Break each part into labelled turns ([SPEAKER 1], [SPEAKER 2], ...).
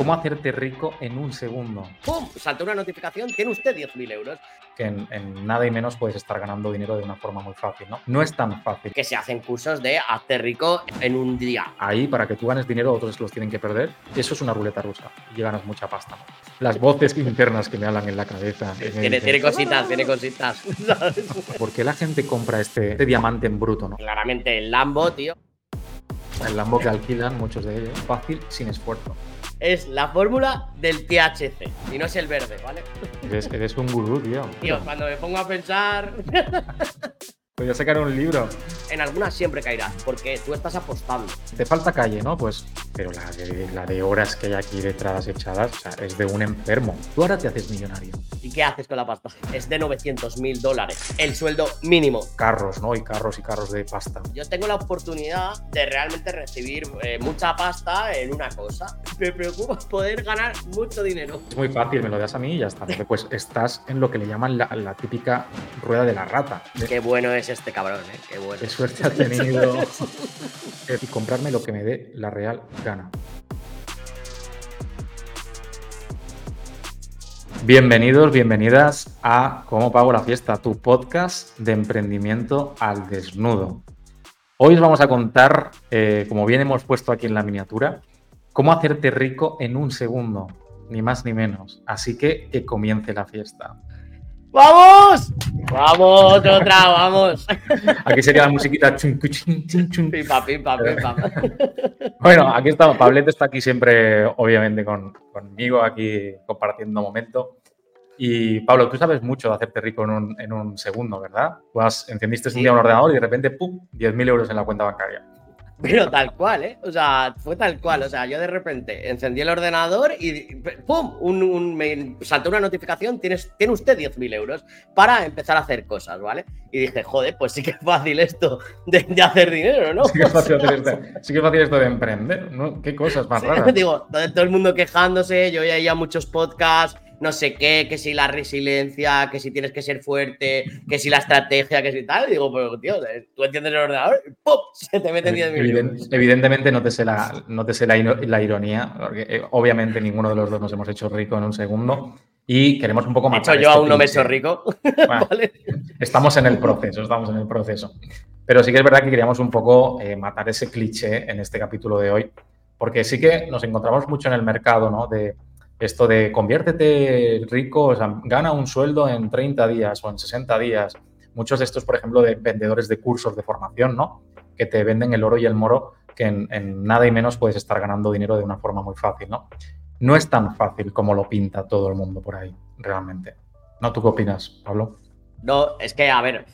[SPEAKER 1] ¿Cómo hacerte rico en un segundo?
[SPEAKER 2] ¡Pum! Salta una notificación, tiene usted 10.000 euros.
[SPEAKER 1] Que en, en nada y menos puedes estar ganando dinero de una forma muy fácil, ¿no? No es tan fácil.
[SPEAKER 2] Que se hacen cursos de hazte rico en un día.
[SPEAKER 1] Ahí, para que tú ganes dinero, otros los tienen que perder. Eso es una ruleta rusa y ganas mucha pasta. ¿no? Las voces internas que me hablan en la cabeza.
[SPEAKER 2] Tiene,
[SPEAKER 1] dicen,
[SPEAKER 2] tiene cositas, tiene cositas. ¿sabes?
[SPEAKER 1] ¿Por qué la gente compra este, este diamante en bruto, no?
[SPEAKER 2] Claramente el Lambo, tío,
[SPEAKER 1] El Lambo que alquilan, muchos de ellos, fácil, sin esfuerzo.
[SPEAKER 2] Es la fórmula del THC. Y no es el verde, ¿vale?
[SPEAKER 1] Eres, eres un gurú, tío.
[SPEAKER 2] Tío, cuando me pongo a pensar,
[SPEAKER 1] Voy a sacar un libro.
[SPEAKER 2] en algunas siempre caerás, porque tú estás apostando.
[SPEAKER 1] Te falta calle, ¿no? Pues, pero la de, la de horas que hay aquí detrás echadas, o sea, es de un enfermo. Tú ahora te haces millonario.
[SPEAKER 2] ¿Y qué haces con la pasta? Es de 900 mil dólares, el sueldo mínimo.
[SPEAKER 1] Carros, ¿no? Y carros y carros de pasta.
[SPEAKER 2] Yo tengo la oportunidad de realmente recibir eh, mucha pasta en una cosa. Me preocupa poder ganar mucho dinero.
[SPEAKER 1] Es muy fácil, me lo das a mí y ya está. Pues estás en lo que le llaman la, la típica rueda de la rata.
[SPEAKER 2] Qué bueno es este cabrón, ¿eh? Qué bueno.
[SPEAKER 1] Qué suerte ha tenido. Y comprarme lo que me dé la real gana. Bienvenidos, bienvenidas a Cómo Pago la Fiesta, tu podcast de emprendimiento al desnudo. Hoy os vamos a contar, eh, como bien hemos puesto aquí en la miniatura, cómo hacerte rico en un segundo, ni más ni menos. Así que que comience la fiesta.
[SPEAKER 2] ¡Vamos! ¡Vamos, otra! ¡Vamos!
[SPEAKER 1] Aquí sería la musiquita. chun, chin, chun.
[SPEAKER 2] Pipa, pipa, pipa.
[SPEAKER 1] Bueno, aquí estamos. Pablete está aquí siempre, obviamente, con, conmigo, aquí compartiendo momento. Y Pablo, tú sabes mucho de hacerte rico en un, en un segundo, ¿verdad? Tú has, encendiste un día un ordenador y de repente, ¡pum! 10.000 euros en la cuenta bancaria.
[SPEAKER 2] Pero tal cual, ¿eh? O sea, fue tal cual. O sea, yo de repente encendí el ordenador y ¡pum! Un, un- me saltó una notificación, tienes, tiene usted 10.000 euros para empezar a hacer cosas, ¿vale? Y dije, joder, pues sí que es fácil esto de, de hacer dinero, ¿no?
[SPEAKER 1] Sí que es fácil, hacer esto, sí que es fácil esto de emprender, ¿no? ¿Qué cosas más
[SPEAKER 2] Sí,
[SPEAKER 1] raras?
[SPEAKER 2] Digo, todo el mundo quejándose, yo ya ya muchos podcasts, no sé qué, que si la resiliencia, que si tienes que ser fuerte, que si la estrategia, que si tal. Y digo, pero tío, tú entiendes el ordenador ¡pum! Se te meten 10.000
[SPEAKER 1] Eviden-
[SPEAKER 2] euros.
[SPEAKER 1] evidentemente no te sé la, no te sé la, ironía, porque eh, obviamente ninguno de los dos nos hemos hecho rico en un segundo y queremos un poco
[SPEAKER 2] De
[SPEAKER 1] matar
[SPEAKER 2] hecho, yo
[SPEAKER 1] este
[SPEAKER 2] aún no me he hecho rico.
[SPEAKER 1] Bueno,
[SPEAKER 2] ¿vale?
[SPEAKER 1] Estamos en el proceso, estamos en el proceso. Pero sí que es verdad que queríamos un poco eh, matar ese cliché en este capítulo de hoy, porque sí que nos encontramos mucho en el mercado, ¿no? De esto de conviértete rico, o sea, gana un sueldo en 30 días o en 60 días. Muchos de estos, por ejemplo, de vendedores de cursos de formación, ¿no? Que te venden el oro y el moro, que en, nada y menos puedes estar ganando dinero de una forma muy fácil, ¿no? No es tan fácil como lo pinta todo el mundo por ahí, realmente. ¿No? ¿Tú qué opinas, Pablo?
[SPEAKER 2] No, es que, a ver,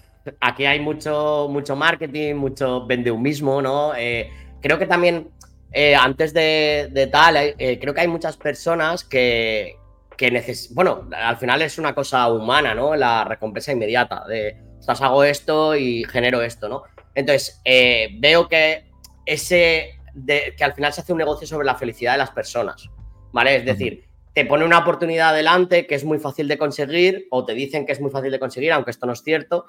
[SPEAKER 2] aquí hay mucho, mucho marketing, mucho vendeumismo, ¿no? Eh, creo que también, eh, antes de, de tal, eh, creo que hay muchas personas que, que necesitan. Bueno, al final es una cosa humana, ¿no? La recompensa inmediata de, estás, hago esto y genero esto, ¿no? Entonces, eh, veo que ese. de- que al final se hace un negocio sobre la felicidad de las personas, ¿vale? Es decir, te pone una oportunidad delante que es muy fácil de conseguir, o te dicen que es muy fácil de conseguir, aunque esto no es cierto,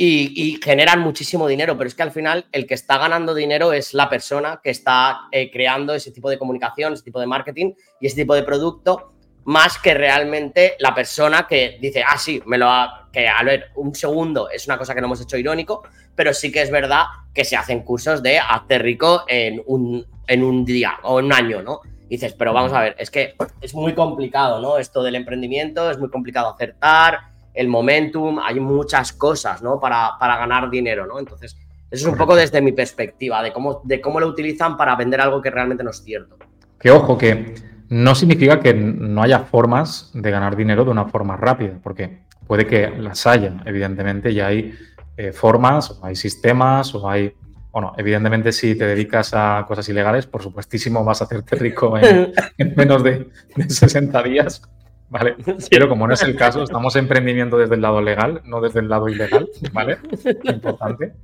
[SPEAKER 2] y, y generan muchísimo dinero, pero es que al final el que está ganando dinero es la persona que está eh, creando ese tipo de comunicación, ese tipo de marketing y ese tipo de producto, más que realmente la persona que dice, ah, sí, me lo ha... que a ver, un segundo es una cosa que no hemos hecho irónico, pero sí que es verdad que se hacen cursos de hazte rico en un, en un día o en un año, ¿no? Y dices, pero vamos a ver, es que es muy complicado, ¿no? Esto del emprendimiento, es muy complicado acertar, el momentum, hay muchas cosas, ¿no? Para, para ganar dinero, ¿no? Entonces, eso es un poco desde mi perspectiva, de cómo, de cómo lo utilizan para vender algo que realmente no es cierto.
[SPEAKER 1] Que ojo, que no significa que no haya formas de ganar dinero de una forma rápida, porque puede que las haya, evidentemente, y hay eh, formas, o hay sistemas, o hay. Bueno, evidentemente, si te dedicas a cosas ilegales, por supuestísimo vas a hacerte rico en, en menos de, de 60 días, ¿vale? Pero como no es el caso, estamos en emprendimiento desde el lado legal, no desde el lado ilegal, ¿vale? Importante.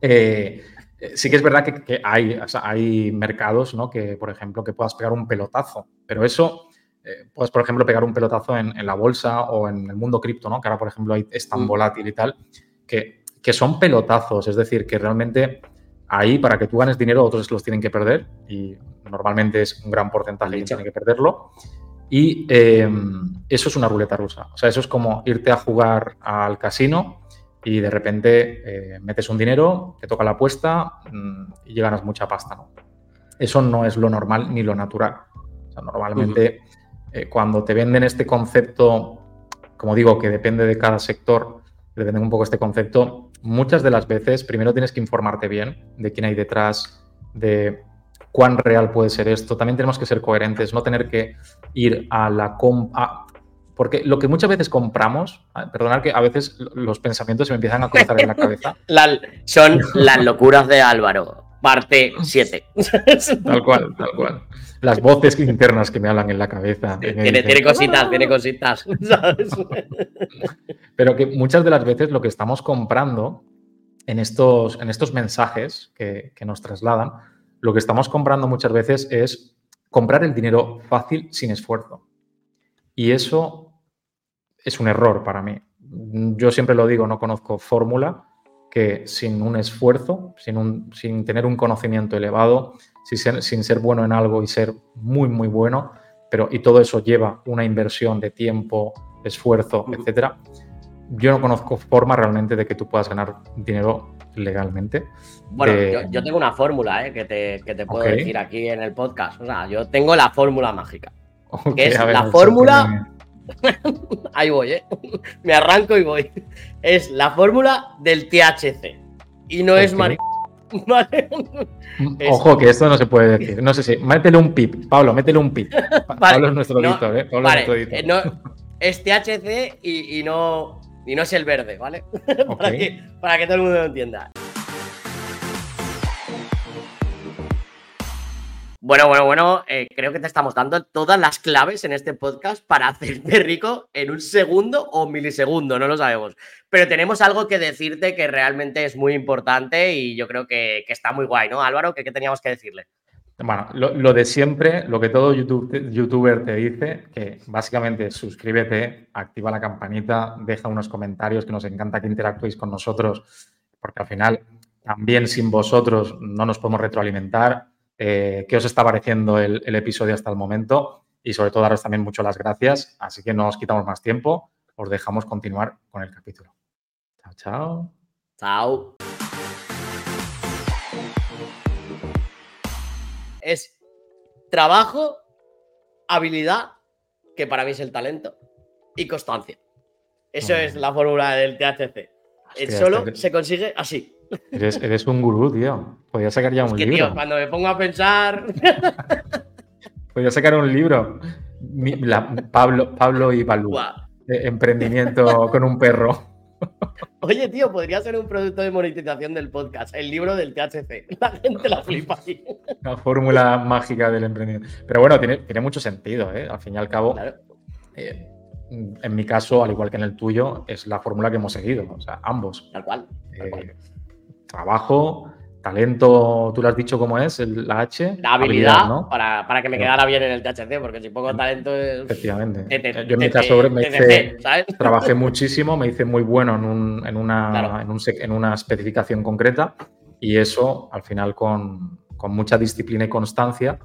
[SPEAKER 1] Eh, eh, sí que es verdad que, que hay, o sea, hay mercados, ¿no? Que, por ejemplo, que puedas pegar un pelotazo, pero eso, eh, puedes, por ejemplo, pegar un pelotazo en, en la bolsa o en el mundo cripto, ¿no? Que ahora, por ejemplo, hay- es tan
[SPEAKER 2] Mm.
[SPEAKER 1] volátil y tal, que, que son pelotazos, es decir, que realmente ahí para que tú ganes dinero otros los tienen que perder y normalmente es un gran porcentaje que tiene que perderlo. Y eh, eso es una ruleta rusa. O sea, eso es como irte a jugar al casino y de repente eh, metes un dinero, te toca la apuesta mm, y ganas mucha pasta. ¿no? Eso no es lo normal ni lo natural. O sea, normalmente eh, cuando te venden este concepto, como digo, que depende de cada sector, depende un poco este concepto, muchas de las veces primero tienes que informarte bien de quién hay detrás, de cuán real puede ser esto. También tenemos que ser coherentes, no tener que ir a la compra porque lo que muchas veces compramos, ah, perdonad que a veces los pensamientos se me empiezan a cruzar en la cabeza.
[SPEAKER 2] son las locuras de Álvaro, parte 7.
[SPEAKER 1] tal cual, tal cual. Las voces internas que me hablan en la cabeza.
[SPEAKER 2] Tiene, tiene cositas, tiene cositas.
[SPEAKER 1] Pero que muchas de las veces lo que estamos comprando en estos, en estos mensajes que, que nos trasladan, lo que estamos comprando muchas veces es comprar el dinero fácil sin esfuerzo. Y eso es un error para mí. Yo siempre lo digo, no conozco fórmula que sin un esfuerzo, sin, un, sin tener un conocimiento elevado, sin ser, sin ser, bueno en algo y ser muy, muy bueno, pero y todo eso lleva una inversión de tiempo, esfuerzo, etcétera. Yo no conozco forma realmente de que tú puedas ganar dinero legalmente.
[SPEAKER 2] Bueno, yo, tengo una fórmula ¿eh? que te, que te puedo decir aquí en el podcast. O sea, yo tengo la fórmula mágica. que es la fórmula Ahí voy, ¿eh? Me arranco y voy. Es la fórmula del THC. Y no es marico. ¿Vale?
[SPEAKER 1] Ojo, que esto no se puede decir. No sé si. Métele un pip, Pablo, métele un pip. Pablo es nuestro editor, ¿eh? Pablo
[SPEAKER 2] es, nuestro editor. Eh, es THC y, no, y no es el verde, ¿vale? para, que, para que todo el mundo lo entienda. Bueno, bueno, bueno, eh, creo que te estamos dando todas las claves en este podcast para hacerte rico en un segundo o milisegundo, no lo sabemos. Pero tenemos algo que decirte que realmente es muy importante y yo creo que, está muy guay, ¿no, Álvaro? ¿Qué, teníamos que decirle?
[SPEAKER 1] Bueno, lo, de siempre, lo que todo YouTube, youtuber te dice, que básicamente suscríbete, activa la campanita, deja unos comentarios, que nos encanta que interactuéis con nosotros, porque al final también sin vosotros no nos podemos retroalimentar eh, qué os está pareciendo el, episodio hasta el momento y sobre todo daros también mucho las gracias. Así que no os quitamos más tiempo, os dejamos continuar con el capítulo. Chao, chao.
[SPEAKER 2] Chao. Es trabajo, habilidad, que para mí es el talento, y constancia. Eso es la fórmula del THC. el solo se consigue así.
[SPEAKER 1] Eres, un gurú, tío. Podría sacar ya un libro. Tío,
[SPEAKER 2] cuando me pongo a pensar.
[SPEAKER 1] Podría sacar un libro. Pablo, Pablo y Balú. emprendimiento con un perro.
[SPEAKER 2] Oye, tío, podría ser un producto de monetización del podcast, el libro del THC. La gente la flipa aquí.
[SPEAKER 1] La fórmula mágica del emprendimiento. Pero bueno, tiene, tiene mucho sentido, ¿eh? Al fin y al cabo. Eh, en mi caso, al igual que en el tuyo, es la fórmula que hemos seguido. O sea, ambos.
[SPEAKER 2] Tal cual. Tal cual.
[SPEAKER 1] Eh, trabajo, talento, tú lo has dicho cómo es, la H.
[SPEAKER 2] La habilidad, ¿no? para, que me quedara bien en el THC, porque si pongo talento.
[SPEAKER 1] Efectivamente. Yo en mi caso me hice, trabajé muchísimo, me hice muy bueno en, en, una, en, una especificación concreta y eso al final con, mucha disciplina y constancia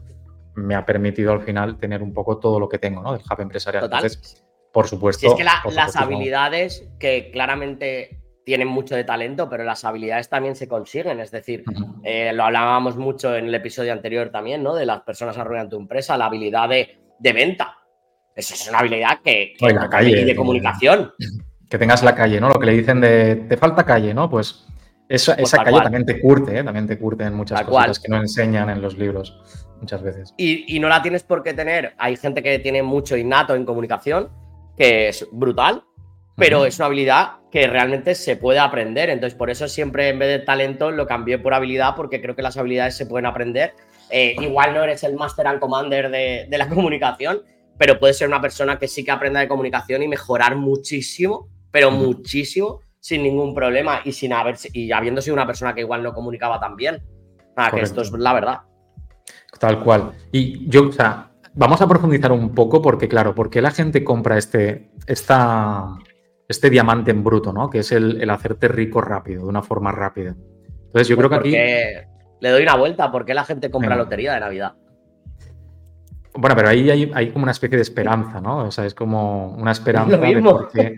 [SPEAKER 1] me ha permitido al final tener un poco todo lo que tengo ¿no? del hub empresarial. Entonces, por supuesto.
[SPEAKER 2] es que las habilidades que claramente tienen mucho de talento, pero las habilidades también se consiguen. Es decir, eh, lo hablábamos mucho en el episodio anterior también, ¿no? De las personas arruinan tu empresa, la habilidad de, venta. Esa es una habilidad que,
[SPEAKER 1] la calle,
[SPEAKER 2] y de comunicación.
[SPEAKER 1] Que tengas la calle, ¿no? Lo que le dicen de te falta calle, ¿no? Pues, esa, pues esa calle también te curte, ¿eh? también te curte en muchas cosas que no enseñan en los libros muchas veces.
[SPEAKER 2] Y, y no la tienes por qué tener. Hay gente que tiene mucho innato en comunicación, que es brutal, pero es una habilidad que realmente se puede aprender. Entonces, por eso siempre en vez de talento lo cambié por habilidad, porque creo que las habilidades se pueden aprender. Eh, igual no eres el master and commander de, la comunicación, pero puedes ser una persona que sí que aprenda de comunicación y mejorar muchísimo, pero muchísimo, sin ningún problema y sin haber, y habiendo sido una persona que igual no comunicaba tan bien. Ah, que esto es la verdad.
[SPEAKER 1] Tal cual. Y yo, o sea, vamos a profundizar un poco porque, claro, ¿por qué la gente compra este, esta, este diamante en bruto, ¿no? Que es el, hacerte rico rápido, de una forma rápida. Entonces yo pues creo que aquí...
[SPEAKER 2] le doy una vuelta. ¿Por qué la gente compra lotería de Navidad?
[SPEAKER 1] Bueno, pero ahí hay, como una especie de esperanza, ¿no? O sea, es como una esperanza de porque...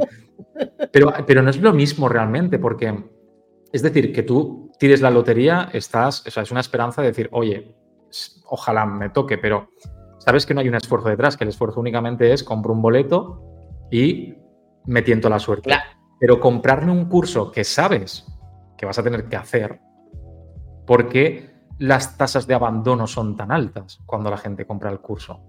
[SPEAKER 1] Pero, pero no es lo mismo realmente, porque es decir, que tú tires la lotería, estás, o sea, es una esperanza de decir, oye, ojalá me toque, pero sabes que no hay un esfuerzo detrás, que el esfuerzo únicamente es compro un boleto y me tiento la suerte. Pero comprarme un curso que sabes que vas a tener que hacer, porque las tasas de abandono son tan altas cuando la gente compra el curso?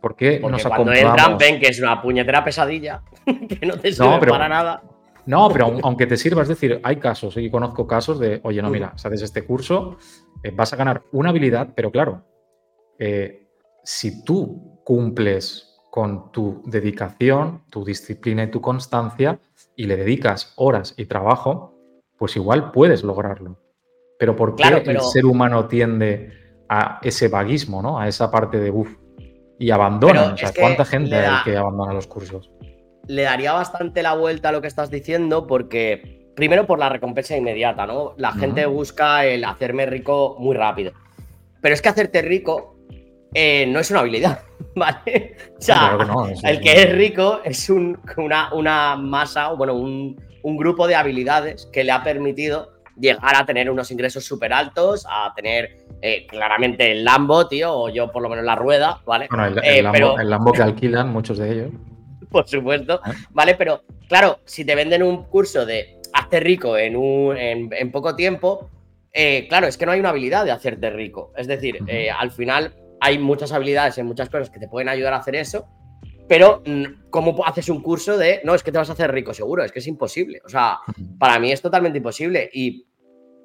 [SPEAKER 1] ¿Por qué
[SPEAKER 2] Porque nos cuando entran ven que es una puñetera pesadilla, que no te sirve para nada.
[SPEAKER 1] No, pero aunque te sirva, es decir, hay casos, y conozco casos de, oye, no, mira, sabes este curso, eh, vas a ganar una habilidad, pero claro, eh, si tú cumples con tu dedicación, tu disciplina y tu constancia y le dedicas horas y trabajo, pues igual puedes lograrlo. Pero ¿por qué el ser humano tiende a ese vaguismo, ¿no? A esa parte de uff y abandona. O sea, ¿cuánta gente hay que abandona los cursos?
[SPEAKER 2] Le daría bastante la vuelta a lo que estás diciendo porque, primero, por la recompensa inmediata, ¿no? La gente busca el hacerme rico muy rápido. Pero es que hacerte rico eh, no es una habilidad, ¿vale? O sea, el que es rico es una, una, masa, bueno, un, un grupo de habilidades que le ha permitido llegar a tener unos ingresos súper altos, a tener eh, claramente el Lambo, tío, o yo por lo menos la rueda, ¿vale?
[SPEAKER 1] Bueno, el, eh, Lambo, que alquilan muchos de ellos.
[SPEAKER 2] Por supuesto, ah. ¿vale? Pero claro, si te venden un curso de hazte rico en, un, en, poco tiempo, claro, es que no hay una habilidad de hacerte rico. Es decir, al final hay muchas habilidades en muchas cosas que te pueden ayudar a hacer eso, pero, mm, ¿cómo haces un curso de, no, es que te vas a hacer rico seguro? Es que es imposible. O sea, para mí es totalmente imposible. Y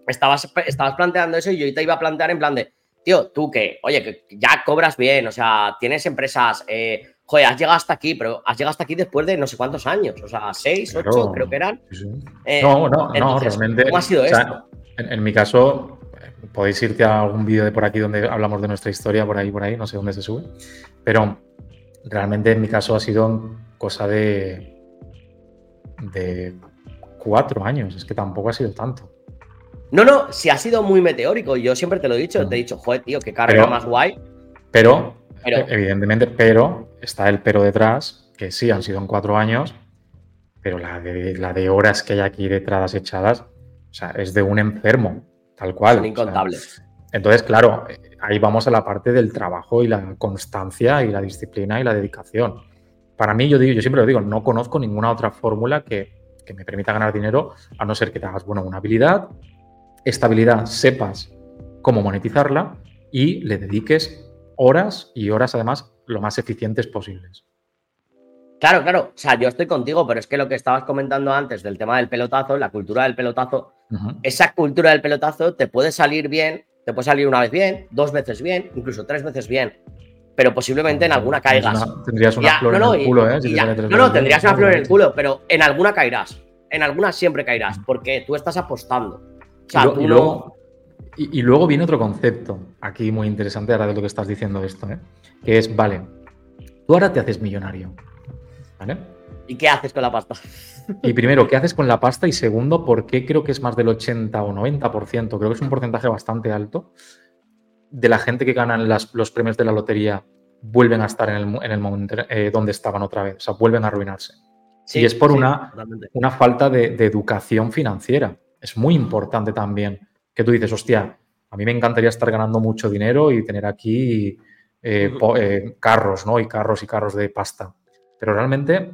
[SPEAKER 2] estabas, estabas planteando eso y yo te iba a plantear en plan de, tío, tú que, oye, que ya cobras bien, o sea, tienes empresas, eh, joder, has llegado hasta aquí, pero has llegado hasta aquí después de no sé cuántos años, o sea, seis, ocho, creo que eran.
[SPEAKER 1] Eh, no, no, no, realmente.
[SPEAKER 2] ¿Cómo ha sido esto?
[SPEAKER 1] En, mi caso, podéis irte a algún vídeo de por aquí donde hablamos de nuestra historia, por ahí, por ahí, no sé dónde se sube, pero realmente en mi caso ha sido cosa de, de cuatro años, es que tampoco ha sido tanto.
[SPEAKER 2] No, no, si ha sido muy meteórico, yo siempre te lo he dicho, te he dicho, joder, tío, qué carrera más guay.
[SPEAKER 1] Pero, evidentemente, pero está el pero detrás, que sí, han sido en cuatro años, pero la de, la de horas que hay aquí detrás echadas, o sea, es de un enfermo, tal cual.
[SPEAKER 2] Son incontables.
[SPEAKER 1] entonces, claro, ahí vamos a la parte del trabajo y la constancia y la disciplina y la dedicación. Para mí, yo digo, yo siempre lo digo, no conozco ninguna otra fórmula que, que me permita ganar dinero, a no ser que te hagas, bueno, una habilidad, estabilidad sepas cómo monetizarla y le dediques horas y horas además lo más eficientes posibles.
[SPEAKER 2] Claro, claro. O sea, yo estoy contigo, pero es que lo que estabas comentando antes del tema del pelotazo, la cultura del pelotazo, esa cultura del pelotazo te puede salir bien, te puede salir una vez bien, dos veces bien, incluso tres veces bien, pero posiblemente en alguna caigas.
[SPEAKER 1] tendrías una flor en el culo, ¿eh?
[SPEAKER 2] no, no, tendrías una flor en el culo, pero en alguna caerás. En alguna siempre caerás, porque tú estás apostando
[SPEAKER 1] y, luego, viene otro concepto aquí muy interesante ahora de lo que estás diciendo esto, ¿eh? que es, vale, tú ahora te haces millonario, ¿vale?
[SPEAKER 2] ¿Y qué haces con la pasta?
[SPEAKER 1] Y primero, ¿qué haces con la pasta? Y segundo, ¿por qué creo que es más del 80 o 90%? Creo que es un porcentaje bastante alto de la gente que ganan los premios de la lotería vuelven a estar en el, momento eh, donde estaban otra vez, o sea, vuelven a arruinarse. y es por una, una, falta de, educación financiera es muy importante también que tú dices, hostia, a mí me encantaría estar ganando mucho dinero y tener aquí eh, eh, carros, ¿no? Y carros y carros de pasta. Pero realmente,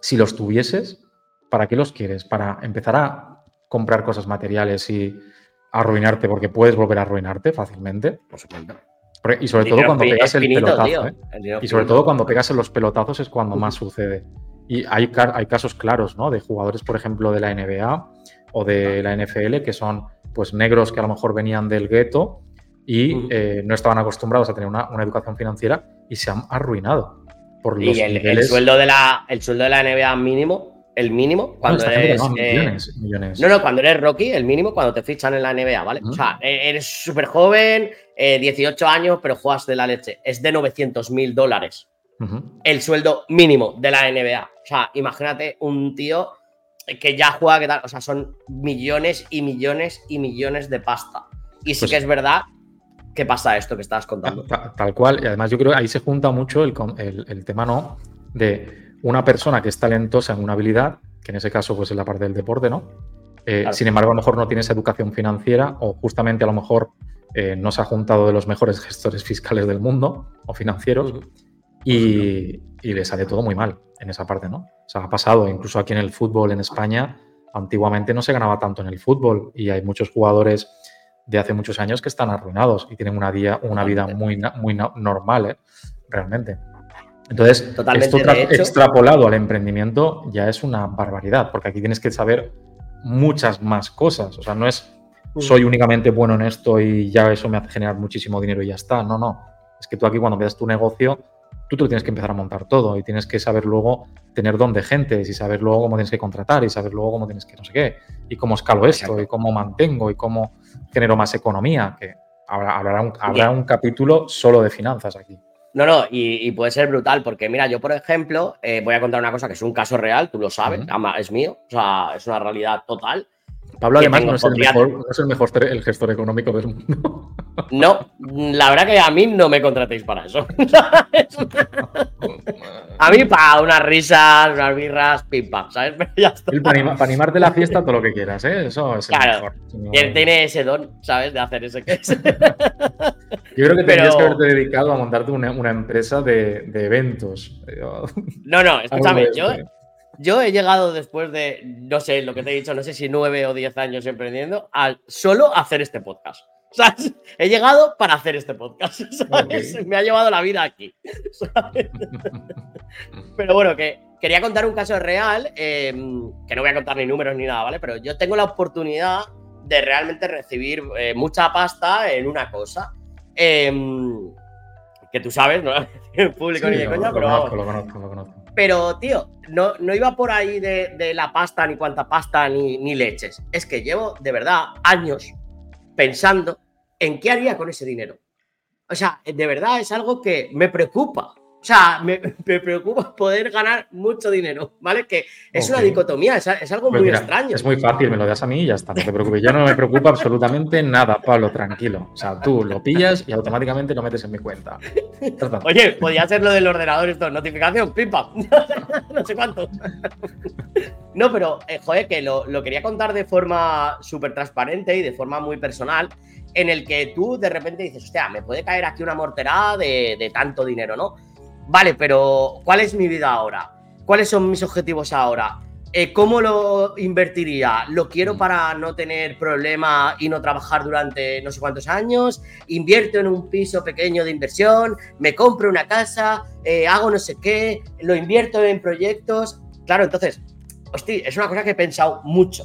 [SPEAKER 1] si los tuvieses, ¿para qué los quieres? ¿Para empezar a comprar cosas materiales y arruinarte? Porque puedes volver a arruinarte fácilmente. Y sobre todo cuando pegas el pelotazo. ¿eh? Y sobre todo cuando pegas en los pelotazos es cuando más sucede. Y hay, hay casos claros, ¿no? De jugadores, por ejemplo, de la NBA o de la NFL, que son pues negros que a lo mejor venían del gueto y eh, no estaban acostumbrados a tener una, educación financiera y se han arruinado. Por
[SPEAKER 2] los y el, sueldo de la, el sueldo de la NBA mínimo, el mínimo, cuando eres. Eh, no, no, cuando eres Rocky, el mínimo cuando te fichan en la NBA, ¿vale? O sea, e-, eres súper joven, 18 eh, años, pero juegas de la leche. Es de 900 mil dólares. El sueldo mínimo de la NBA. O sea, imagínate un tío que ya juega, que tal, o sea, son millones y millones y millones de pasta. Y sí pues que es verdad que pasa esto que estabas contando.
[SPEAKER 1] Tal, cual, y además yo creo que ahí se junta mucho el, el, tema, ¿no? De una persona que es talentosa en una habilidad, que en ese caso pues es la parte del deporte, ¿no? Eh, sin embargo, a lo mejor no tiene esa educación financiera o justamente a lo mejor eh, no se ha juntado de los mejores gestores fiscales del mundo o financieros y, y, le sale todo muy mal en esa parte, ¿no? O sea, ha pasado incluso aquí en el fútbol en España, antiguamente no se ganaba tanto en el fútbol y hay muchos jugadores de hace muchos años que están arruinados y tienen una, día, una vida muy, muy normal, ¿eh? realmente. Entonces, esto extrapolado al emprendimiento ya es una barbaridad, porque aquí tienes que saber muchas más cosas. O sea, no es mm. soy únicamente bueno en esto y ya eso me hace generar muchísimo dinero y ya está. No, no. Es que tú aquí cuando veas tu negocio, tú te lo tienes que empezar a montar todo y tienes que saber luego tener dónde gente y saber luego cómo tienes que contratar y saber luego cómo tienes que no sé qué y cómo escalo esto y cómo mantengo y cómo genero más economía, que habrá, un, habrá un capítulo solo de finanzas aquí.
[SPEAKER 2] No, no, y, puede ser brutal, porque mira, yo por ejemplo, eh, voy a contar una cosa que es un caso real, tú lo sabes, es mío, o sea, es una realidad total.
[SPEAKER 1] Pablo además no es, el mejor, no es, el mejor, el gestor económico del mundo.
[SPEAKER 2] No, la verdad que a mí no me contratéis para eso. a mí para unas risas, unas birras, pim pam, ¿sabes?
[SPEAKER 1] Para, animarte la fiesta todo lo que quieras, ¿eh? Eso es
[SPEAKER 2] claro, el mejor. él tiene ese don, ¿sabes? De hacer ese.
[SPEAKER 1] Yo creo que tendrías que haberte dedicado a montarte una, una empresa de, de, eventos.
[SPEAKER 2] No, no, escúchame, yo yo he llegado después de, no sé, lo que te he dicho, no sé si nueve o diez años emprendiendo, a solo hacer este podcast. Sea, he llegado para hacer este podcast. Me ha llevado la vida aquí. Pero bueno, que quería contar un caso real, em, que no voy a contar ni números ni nada, ¿vale? Pero yo tengo la oportunidad de realmente recibir eh, mucha pasta en una cosa. Em, que tú sabes, no el público ni de coña, pero. Conozco, lo conozco, lo conozco. Pero, tío, no, no iba por ahí de, la pasta, ni cuánta pasta, ni, ni leches. Es que llevo, de verdad, años pensando en qué haría con ese dinero. O sea, de verdad es algo que me preocupa. O sea, me, preocupa poder ganar mucho dinero, ¿vale? Que es una dicotomía, es, algo pues muy extraño.
[SPEAKER 1] Es muy fácil, me lo das a mí y ya está, no te preocupes. Yo no me preocupa absolutamente nada, Pablo, tranquilo. O sea, tú lo pillas y automáticamente lo metes en mi cuenta.
[SPEAKER 2] Oye, podría ser lo del ordenador esto, notificación, pipa, no sé cuánto. no, pero, eh, joder, que lo, lo quería contar de forma súper transparente y de forma muy personal en el que tú de repente dices, hostia, me puede caer aquí una morterada de, de tanto dinero, ¿no? Vale, pero ¿cuál es mi vida ahora? ¿Cuáles son mis objetivos ahora? Eh, ¿Cómo lo invertiría? ¿Lo quiero mm. para no tener problema y no trabajar durante no sé cuántos años? ¿Invierto en un piso pequeño de inversión? ¿Me compro una casa? Eh, ¿Hago no sé qué? ¿Lo invierto en proyectos? Claro, entonces, hostia, es una cosa que he pensado mucho,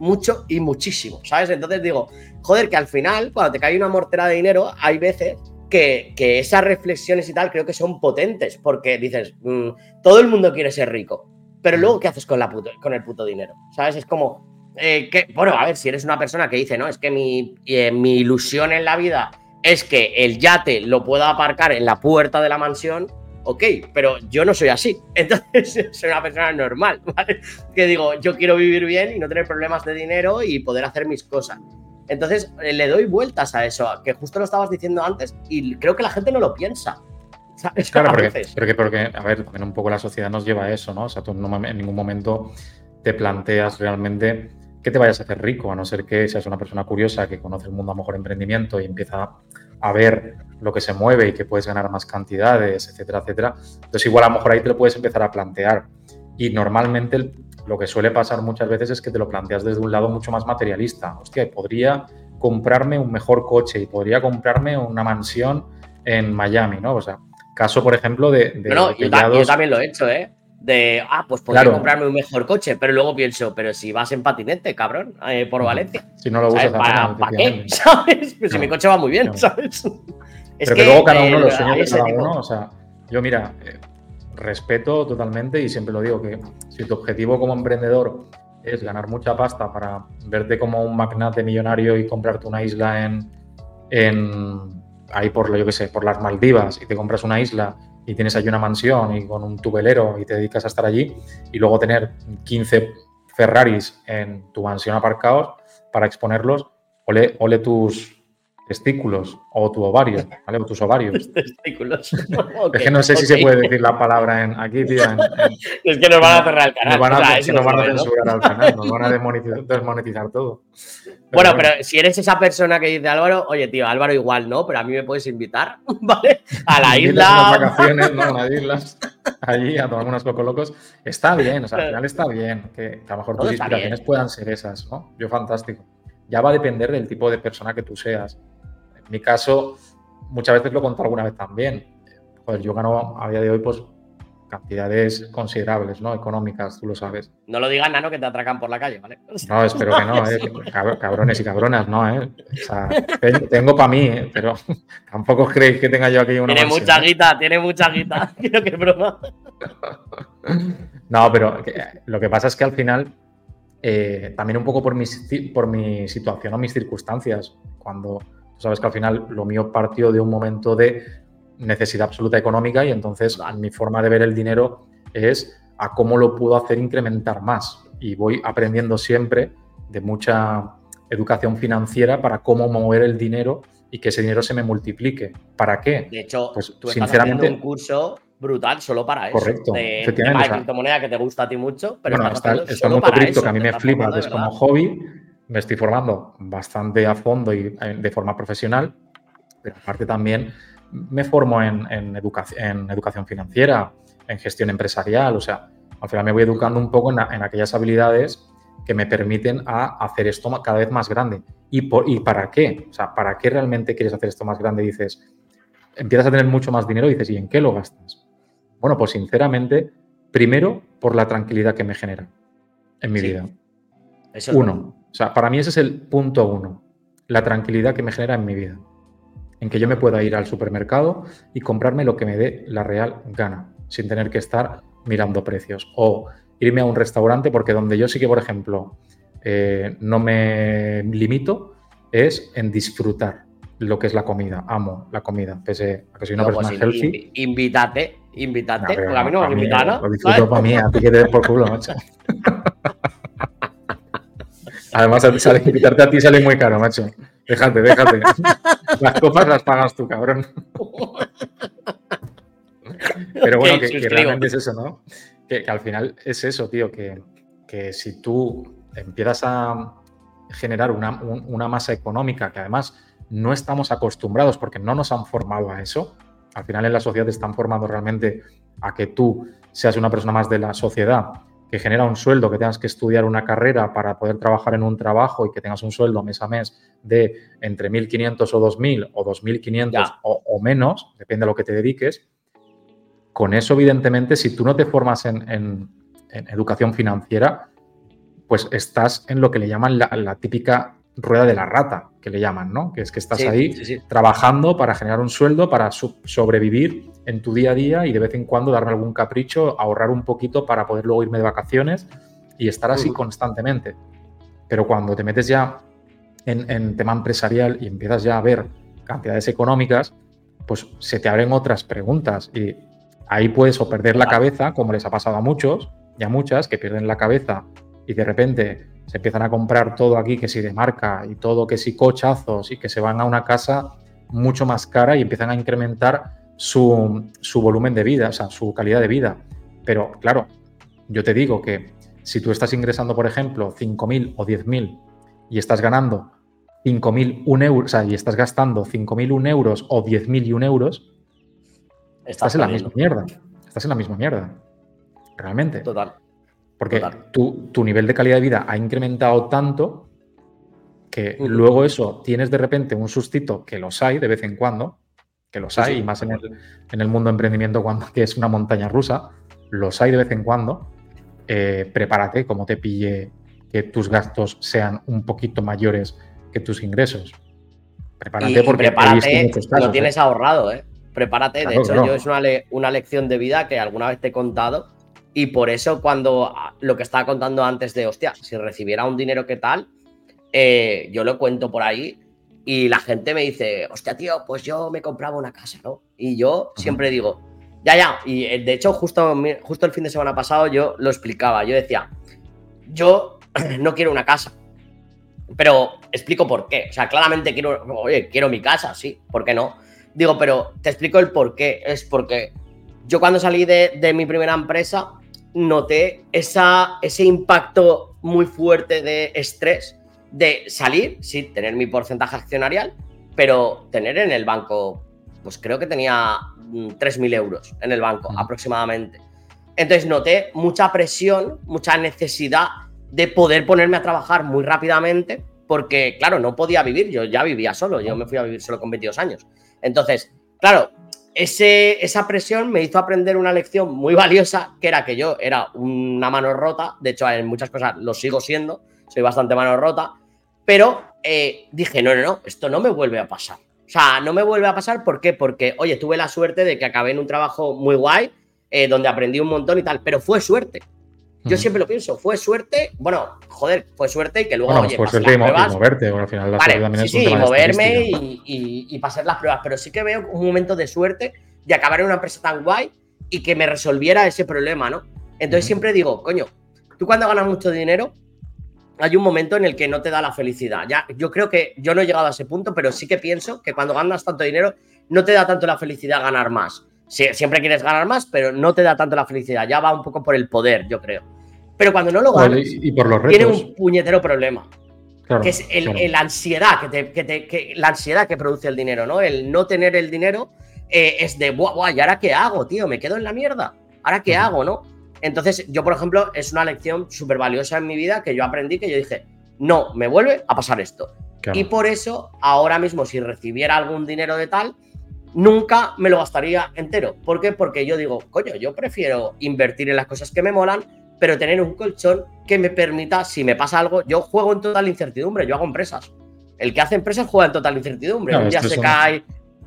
[SPEAKER 2] mucho y muchísimo, ¿sabes? Entonces digo, joder, que al final, cuando te cae una mortera de dinero, hay veces que, esas reflexiones y tal creo que son potentes, porque dices, mm, todo el mundo quiere ser rico, pero luego, ¿qué haces con, la con el puto dinero? ¿Sabes? Es como, eh, que, bueno, a ver, si eres una persona que dice, no, es que mi, eh, mi ilusión en la vida es que el yate lo pueda aparcar en la puerta de la mansión, ok, pero yo no soy así. Entonces soy una persona normal. Que digo, yo quiero vivir bien y no tener problemas de dinero y poder hacer mis cosas. Entonces eh, le doy vueltas a eso, que justo lo estabas diciendo antes, y creo que la gente no lo piensa.
[SPEAKER 1] Claro, porque, porque, porque, a ver, también un poco la sociedad nos lleva a eso, ¿no? O sea, tú en ningún momento te planteas realmente que te vayas a hacer rico, a no ser que seas una persona curiosa que conoce el mundo a mejor emprendimiento y empieza a ver lo que se mueve y que puedes ganar más cantidades, etcétera, etcétera. Entonces, igual a lo mejor ahí te lo puedes empezar a plantear. Y normalmente el, lo que suele pasar muchas veces es que te lo planteas desde un lado mucho más materialista. Hostia, podría comprarme un mejor coche y podría comprarme una mansión en Miami, ¿no? O sea, caso, por ejemplo, de...
[SPEAKER 2] no, yo, también lo he hecho, ¿eh? De, ah, pues podría comprarme un mejor coche, pero luego pienso, pero si vas en patinete, cabrón, eh, por Valencia.
[SPEAKER 1] Si no lo usas,
[SPEAKER 2] ¿para, ¿para qué? ¿Sabes? Pues si mi coche va muy bien, ¿sabes?
[SPEAKER 1] pero que, luego cada uno, lo sueños de cada uno, o sea, yo mira, eh, respeto totalmente y siempre lo digo que si tu objetivo como emprendedor es ganar mucha pasta para verte como un magnate millonario y comprarte una isla en, en ahí por yo que sé, por las Maldivas y te compras una isla y tienes ahí una mansión y con un tubelero y te dedicas a estar allí y luego tener 15 Ferraris en tu mansión aparcados para exponerlos, ole, ole tus, testículos o tu ovario, ¿vale? O tus ovarios.
[SPEAKER 2] testículos.
[SPEAKER 1] es que no sé si se puede decir la palabra en aquí, tío.
[SPEAKER 2] es que nos van a cerrar el canal.
[SPEAKER 1] Nos van a, nos van a censurar al canal, nos van a desmonetizar, todo.
[SPEAKER 2] bueno, pero si eres esa persona que dice Álvaro, oye, tío, Álvaro igual no, pero a mí me puedes invitar, ¿vale? A la isla.
[SPEAKER 1] A vacaciones, ¿no? A las islas, allí a tomar unos locos. Está bien, o sea, al final está bien que, a lo mejor tus inspiraciones puedan ser esas, ¿no? Yo fantástico. Ya va a depender del tipo de persona que tú seas mi caso, muchas veces lo he contado alguna vez también. Joder, yo gano a día de hoy, pues, cantidades considerables, ¿no? Económicas, tú lo sabes.
[SPEAKER 2] No lo digas, Nano, que te atracan por la calle, ¿vale?
[SPEAKER 1] No, espero que no, ¿eh? Cabrones y cabronas, ¿no? ¿eh? O sea, tengo para mí, ¿eh? pero tampoco creéis que tenga yo aquí una.
[SPEAKER 2] Tiene mucha ¿eh? guita, tiene mucha guita. Quiero que broma.
[SPEAKER 1] No, pero lo que pasa es que al final, eh, también un poco por mi, por mi situación o mis circunstancias, cuando sabes que al final lo mío partió de un momento de necesidad absoluta económica y entonces mi forma de ver el dinero es a cómo lo puedo hacer incrementar más. Y voy aprendiendo siempre de mucha educación financiera para cómo mover el dinero y que ese dinero se me multiplique. ¿Para qué?
[SPEAKER 2] De hecho, pues, tú estás sinceramente, un curso brutal solo para eso.
[SPEAKER 1] Correcto.
[SPEAKER 2] De. De criptomoneda que te gusta a ti mucho, pero
[SPEAKER 1] bueno, está, está el mundo cripto que a mí me flipa, es como hobby me estoy formando bastante a fondo y eh, de forma profesional, pero aparte también me formo en, en, en educación financiera, en gestión empresarial, o sea, al final me voy educando un poco en, aquellas habilidades que me permiten a hacer esto cada vez más grande. ¿Y, por, ¿Y para qué? O sea, ¿para qué realmente quieres hacer esto más grande? Dices, empiezas a tener mucho más dinero y dices, ¿y en qué lo gastas? Bueno, pues sinceramente, primero por la tranquilidad que me genera en mi vida. Eso Uno, o sea, para mí ese es el punto uno, la tranquilidad que me genera en mi vida. En que yo me pueda ir al supermercado y comprarme lo que me dé la real gana, sin tener que estar mirando precios. O irme a un restaurante, porque donde yo sí que, por ejemplo, eh, no me limito, es en disfrutar lo que es la comida. Amo la comida, pese a que soy una persona pues healthy.
[SPEAKER 2] Invítate, invítate. a mí no me ¿no?
[SPEAKER 1] Lo disfruto para mí, a ti que te des por culo, macho. Además, sale, invitarte a ti sale muy caro, macho. Déjate, déjate. Las copas las pagas tú, cabrón. Pero bueno, que, realmente es eso, ¿no? Que, al final es eso, tío, que, si tú empiezas a generar una, una, masa económica que además no estamos acostumbrados porque no nos han formado a eso, al final en la sociedad te están formando realmente a que tú seas una persona más de la sociedad que genera un sueldo, que tengas que estudiar una carrera para poder trabajar en un trabajo y que tengas un sueldo mes a mes de entre 1.500 o 2.000 o 2.500 o, menos, depende de lo que te dediques, con eso evidentemente si tú no te formas en, educación financiera, pues estás en lo que le llaman la típica rueda de la rata, que le llaman, ¿no? Que es que estás ahí trabajando para generar un sueldo, para sobrevivir en tu día a día y de vez en cuando darme algún capricho, ahorrar un poquito para poder luego irme de vacaciones y estar así constantemente. Pero cuando te metes ya en, tema empresarial y empiezas ya a ver cantidades económicas, pues se te abren otras preguntas y ahí puedes o perder la cabeza, como les ha pasado a muchos y a muchas, que pierden la cabeza y de repente se empiezan a comprar todo aquí que si de marca y todo que si cochazos y que se van a una casa mucho más cara y empiezan a incrementar su, volumen de vida, o sea, su calidad de vida. Pero claro, yo te digo que si tú estás ingresando, por ejemplo, 5.000 o 10.000 y estás ganando 5.000 euros, o sea, y estás gastando 5.000 euros o 10.000 euros, estás en la misma mierda. Estás en la misma mierda. Realmente.
[SPEAKER 2] Total.
[SPEAKER 1] Porque tu, nivel de calidad de vida ha incrementado tanto que luego eso tienes de repente un sustito que los hay de vez en cuando, que los hay, y más en el, en el, mundo de emprendimiento cuando, que es una montaña rusa, los hay de vez en cuando. Eh, prepárate como te pille que tus gastos sean un poquito mayores que tus ingresos.
[SPEAKER 2] Prepárate porque prepárate, lo tienes ¿eh? ahorrado, ¿eh? Prepárate. de hecho, yo es una, una lección de vida que alguna vez te he contado y por eso cuando ah, lo que estaba contando antes de, hostia, si recibiera un dinero que tal, eh, yo lo cuento por ahí y la gente me dice, hostia, tío, pues yo me compraba una casa, ¿no? Y yo siempre digo, ya, ya. Y eh, de hecho, justo, justo el fin de semana pasado yo lo explicaba. Yo decía, yo no quiero una casa. pero explico por qué. O sea, claramente quiero, oye, quiero mi casa, sí, ¿por qué no? Digo, pero te explico el por qué. Es porque yo cuando salí de, mi primera empresa noté esa, ese impacto muy fuerte de estrés de salir, sí, tener mi porcentaje accionarial, pero tener en el banco, pues creo que tenía 3.000 mm, euros en el banco aproximadamente. Entonces noté mucha presión, mucha necesidad de poder ponerme a trabajar muy rápidamente, porque claro, no podía vivir, yo ya vivía solo, yo me fui a vivir solo con 22 años. Entonces, claro, ese, esa presión me hizo aprender una lección muy valiosa, que era que yo era una mano rota, de hecho en muchas cosas lo sigo siendo, soy bastante mano rota, pero eh, dije, no, no, no, esto no me vuelve a pasar. O sea, no me vuelve a pasar, ¿por qué? Porque, oye, tuve la suerte de que acabé en un trabajo muy guay, eh, donde aprendí un montón y tal, pero fue suerte. Yo siempre lo pienso, fue suerte, bueno, joder, fue suerte y que luego,
[SPEAKER 1] oye, fue suerte y, moverte, bueno, al final la
[SPEAKER 2] vale, también sí, sí, moverme y, y, pasar las pruebas, pero sí que veo un momento de suerte de acabar en una empresa tan guay y que me resolviera ese problema, ¿no? Entonces siempre digo, coño, tú cuando ganas mucho dinero, hay un momento en el que no te da la felicidad. Ya, yo creo que yo no he llegado a ese punto, pero sí que pienso que cuando ganas tanto dinero, no te da tanto la felicidad ganar más siempre quieres ganar más, pero no te da tanto la felicidad. Ya va un poco por el poder, yo creo. Pero cuando no lo ganas,
[SPEAKER 1] y por los
[SPEAKER 2] tiene un puñetero problema. que es el, ansiedad que, te, la ansiedad que produce el dinero, ¿no? El no tener el dinero eh, es de, buah, ¿y ahora qué hago, tío? ¿Me quedo en la mierda? ¿Ahora qué hago, no? Entonces, yo, por ejemplo, es una lección súper valiosa en mi vida que yo aprendí, que yo dije, no, me vuelve a pasar esto. Y por eso, ahora mismo, si recibiera algún dinero de tal, nunca me lo gastaría entero. ¿Por qué? Porque yo digo, coño, yo prefiero invertir en las cosas que me molan, pero tener un colchón que me permita, si me pasa algo, yo juego en total incertidumbre, yo hago empresas. El que hace empresas juega en total incertidumbre, un día se cae.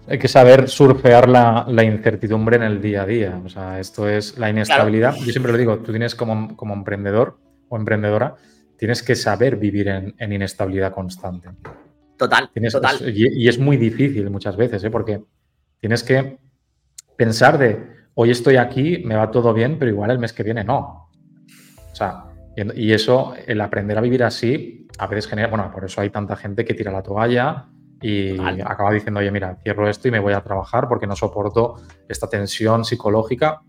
[SPEAKER 1] Hay que saber surfear la, incertidumbre en el día a día. O sea, esto es la inestabilidad. Yo siempre lo digo, tú tienes como, como emprendedor o emprendedora, tienes que saber vivir en, inestabilidad constante.
[SPEAKER 2] Total, total.
[SPEAKER 1] y, es muy difícil muchas veces, ¿eh? porque Tienes que pensar de, hoy estoy aquí, me va todo bien, pero igual el mes que viene no. O sea, y eso, el aprender a vivir así, a veces genera, bueno, por eso hay tanta gente que tira la toalla y acaba diciendo, oye, mira, cierro esto y me voy a trabajar porque no soporto esta tensión psicológica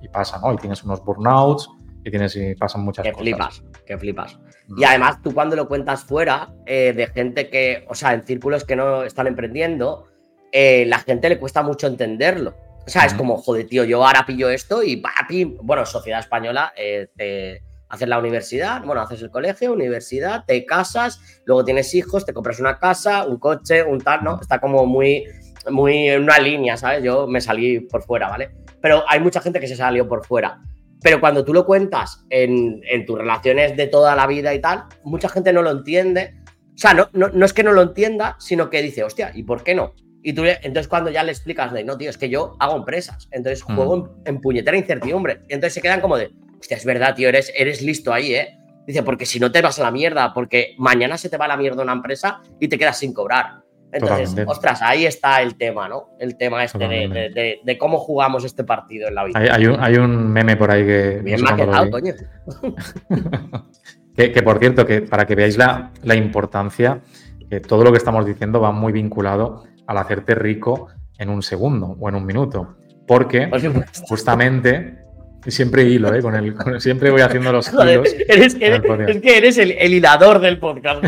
[SPEAKER 1] y, pasa, ¿no? Y tienes unos burnouts y tienes y pasan muchas
[SPEAKER 2] que
[SPEAKER 1] cosas.
[SPEAKER 2] Flipas, que flipas. Mm. Y además, tú cuando lo cuentas fuera eh, de gente que, o sea, en círculos que no están emprendiendo, eh, la gente le cuesta mucho entenderlo. O sea, es como, joder, tío, yo ahora pillo esto y papi, bueno, sociedad española, eh, te haces la universidad, bueno, haces el colegio, universidad, te casas, luego tienes hijos, te compras una casa, un coche, un tal, ¿no? Está como muy, muy en una línea, ¿sabes? Yo me salí por fuera, ¿vale? Pero hay mucha gente que se salió por fuera. Pero cuando tú lo cuentas en, tus relaciones de toda la vida y tal, mucha gente no lo entiende. O sea, no, no, no es que no lo entienda, sino que dice, hostia, ¿y por qué no? Y tú, entonces cuando ya le explicas de, no, tío, es que yo hago empresas, entonces mm. juego en, puñetera incertidumbre. Y entonces se quedan como de, hostia, es verdad, tío, eres, eres listo ahí, ¿eh? Dice, porque si no te vas a la mierda, porque mañana se te va a la mierda una empresa y te quedas sin cobrar. Entonces, ostras, ahí está el tema, ¿no? El tema este de, cómo jugamos este partido en la vida.
[SPEAKER 1] Hay, un, meme por ahí que...
[SPEAKER 2] Bien maquetado, coño.
[SPEAKER 1] que, por cierto, que para que veáis la, la importancia, que todo lo que estamos diciendo va muy vinculado al hacerte rico en un segundo o en un minuto. Porque justamente siempre hilo, ¿eh? Con el, siempre voy haciendo los hilos.
[SPEAKER 2] es que eres el, hilador del podcast.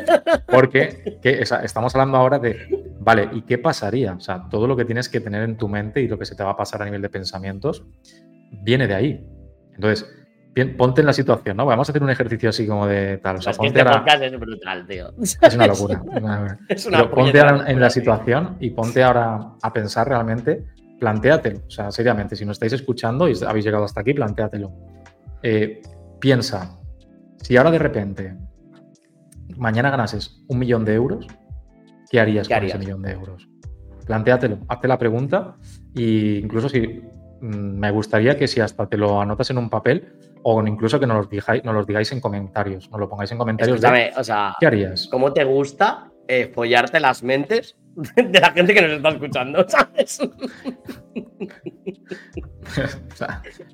[SPEAKER 1] Porque estamos hablando ahora de, vale, ¿y qué pasaría? O sea, todo lo que tienes que tener en tu mente y lo que se te va a pasar a nivel de pensamientos viene de ahí. Entonces, ponte en la situación, ¿no? Vamos a hacer un ejercicio así como de tal. O sea,
[SPEAKER 2] ponte este podcast es brutal, tío.
[SPEAKER 1] Es una locura. es una ponte ahora en la situación y ponte ahora a pensar realmente, plantéatelo. O sea, seriamente, si no estáis escuchando y habéis llegado hasta aquí, plantéatelo. Eh, piensa, si ahora de repente mañana ganases un millón de euros, ¿qué harías con ese millón de euros? Plantéatelo, hazte la pregunta e incluso si mm, me gustaría que si hasta te lo anotas en un papel, o incluso que nos los digáis, nos los digáis en comentarios, nos lo pongáis en comentarios.
[SPEAKER 2] De, o sea, ¿Qué harías? ¿Cómo te gusta eh, follarte las mentes de la gente que nos está escuchando, ¿sabes?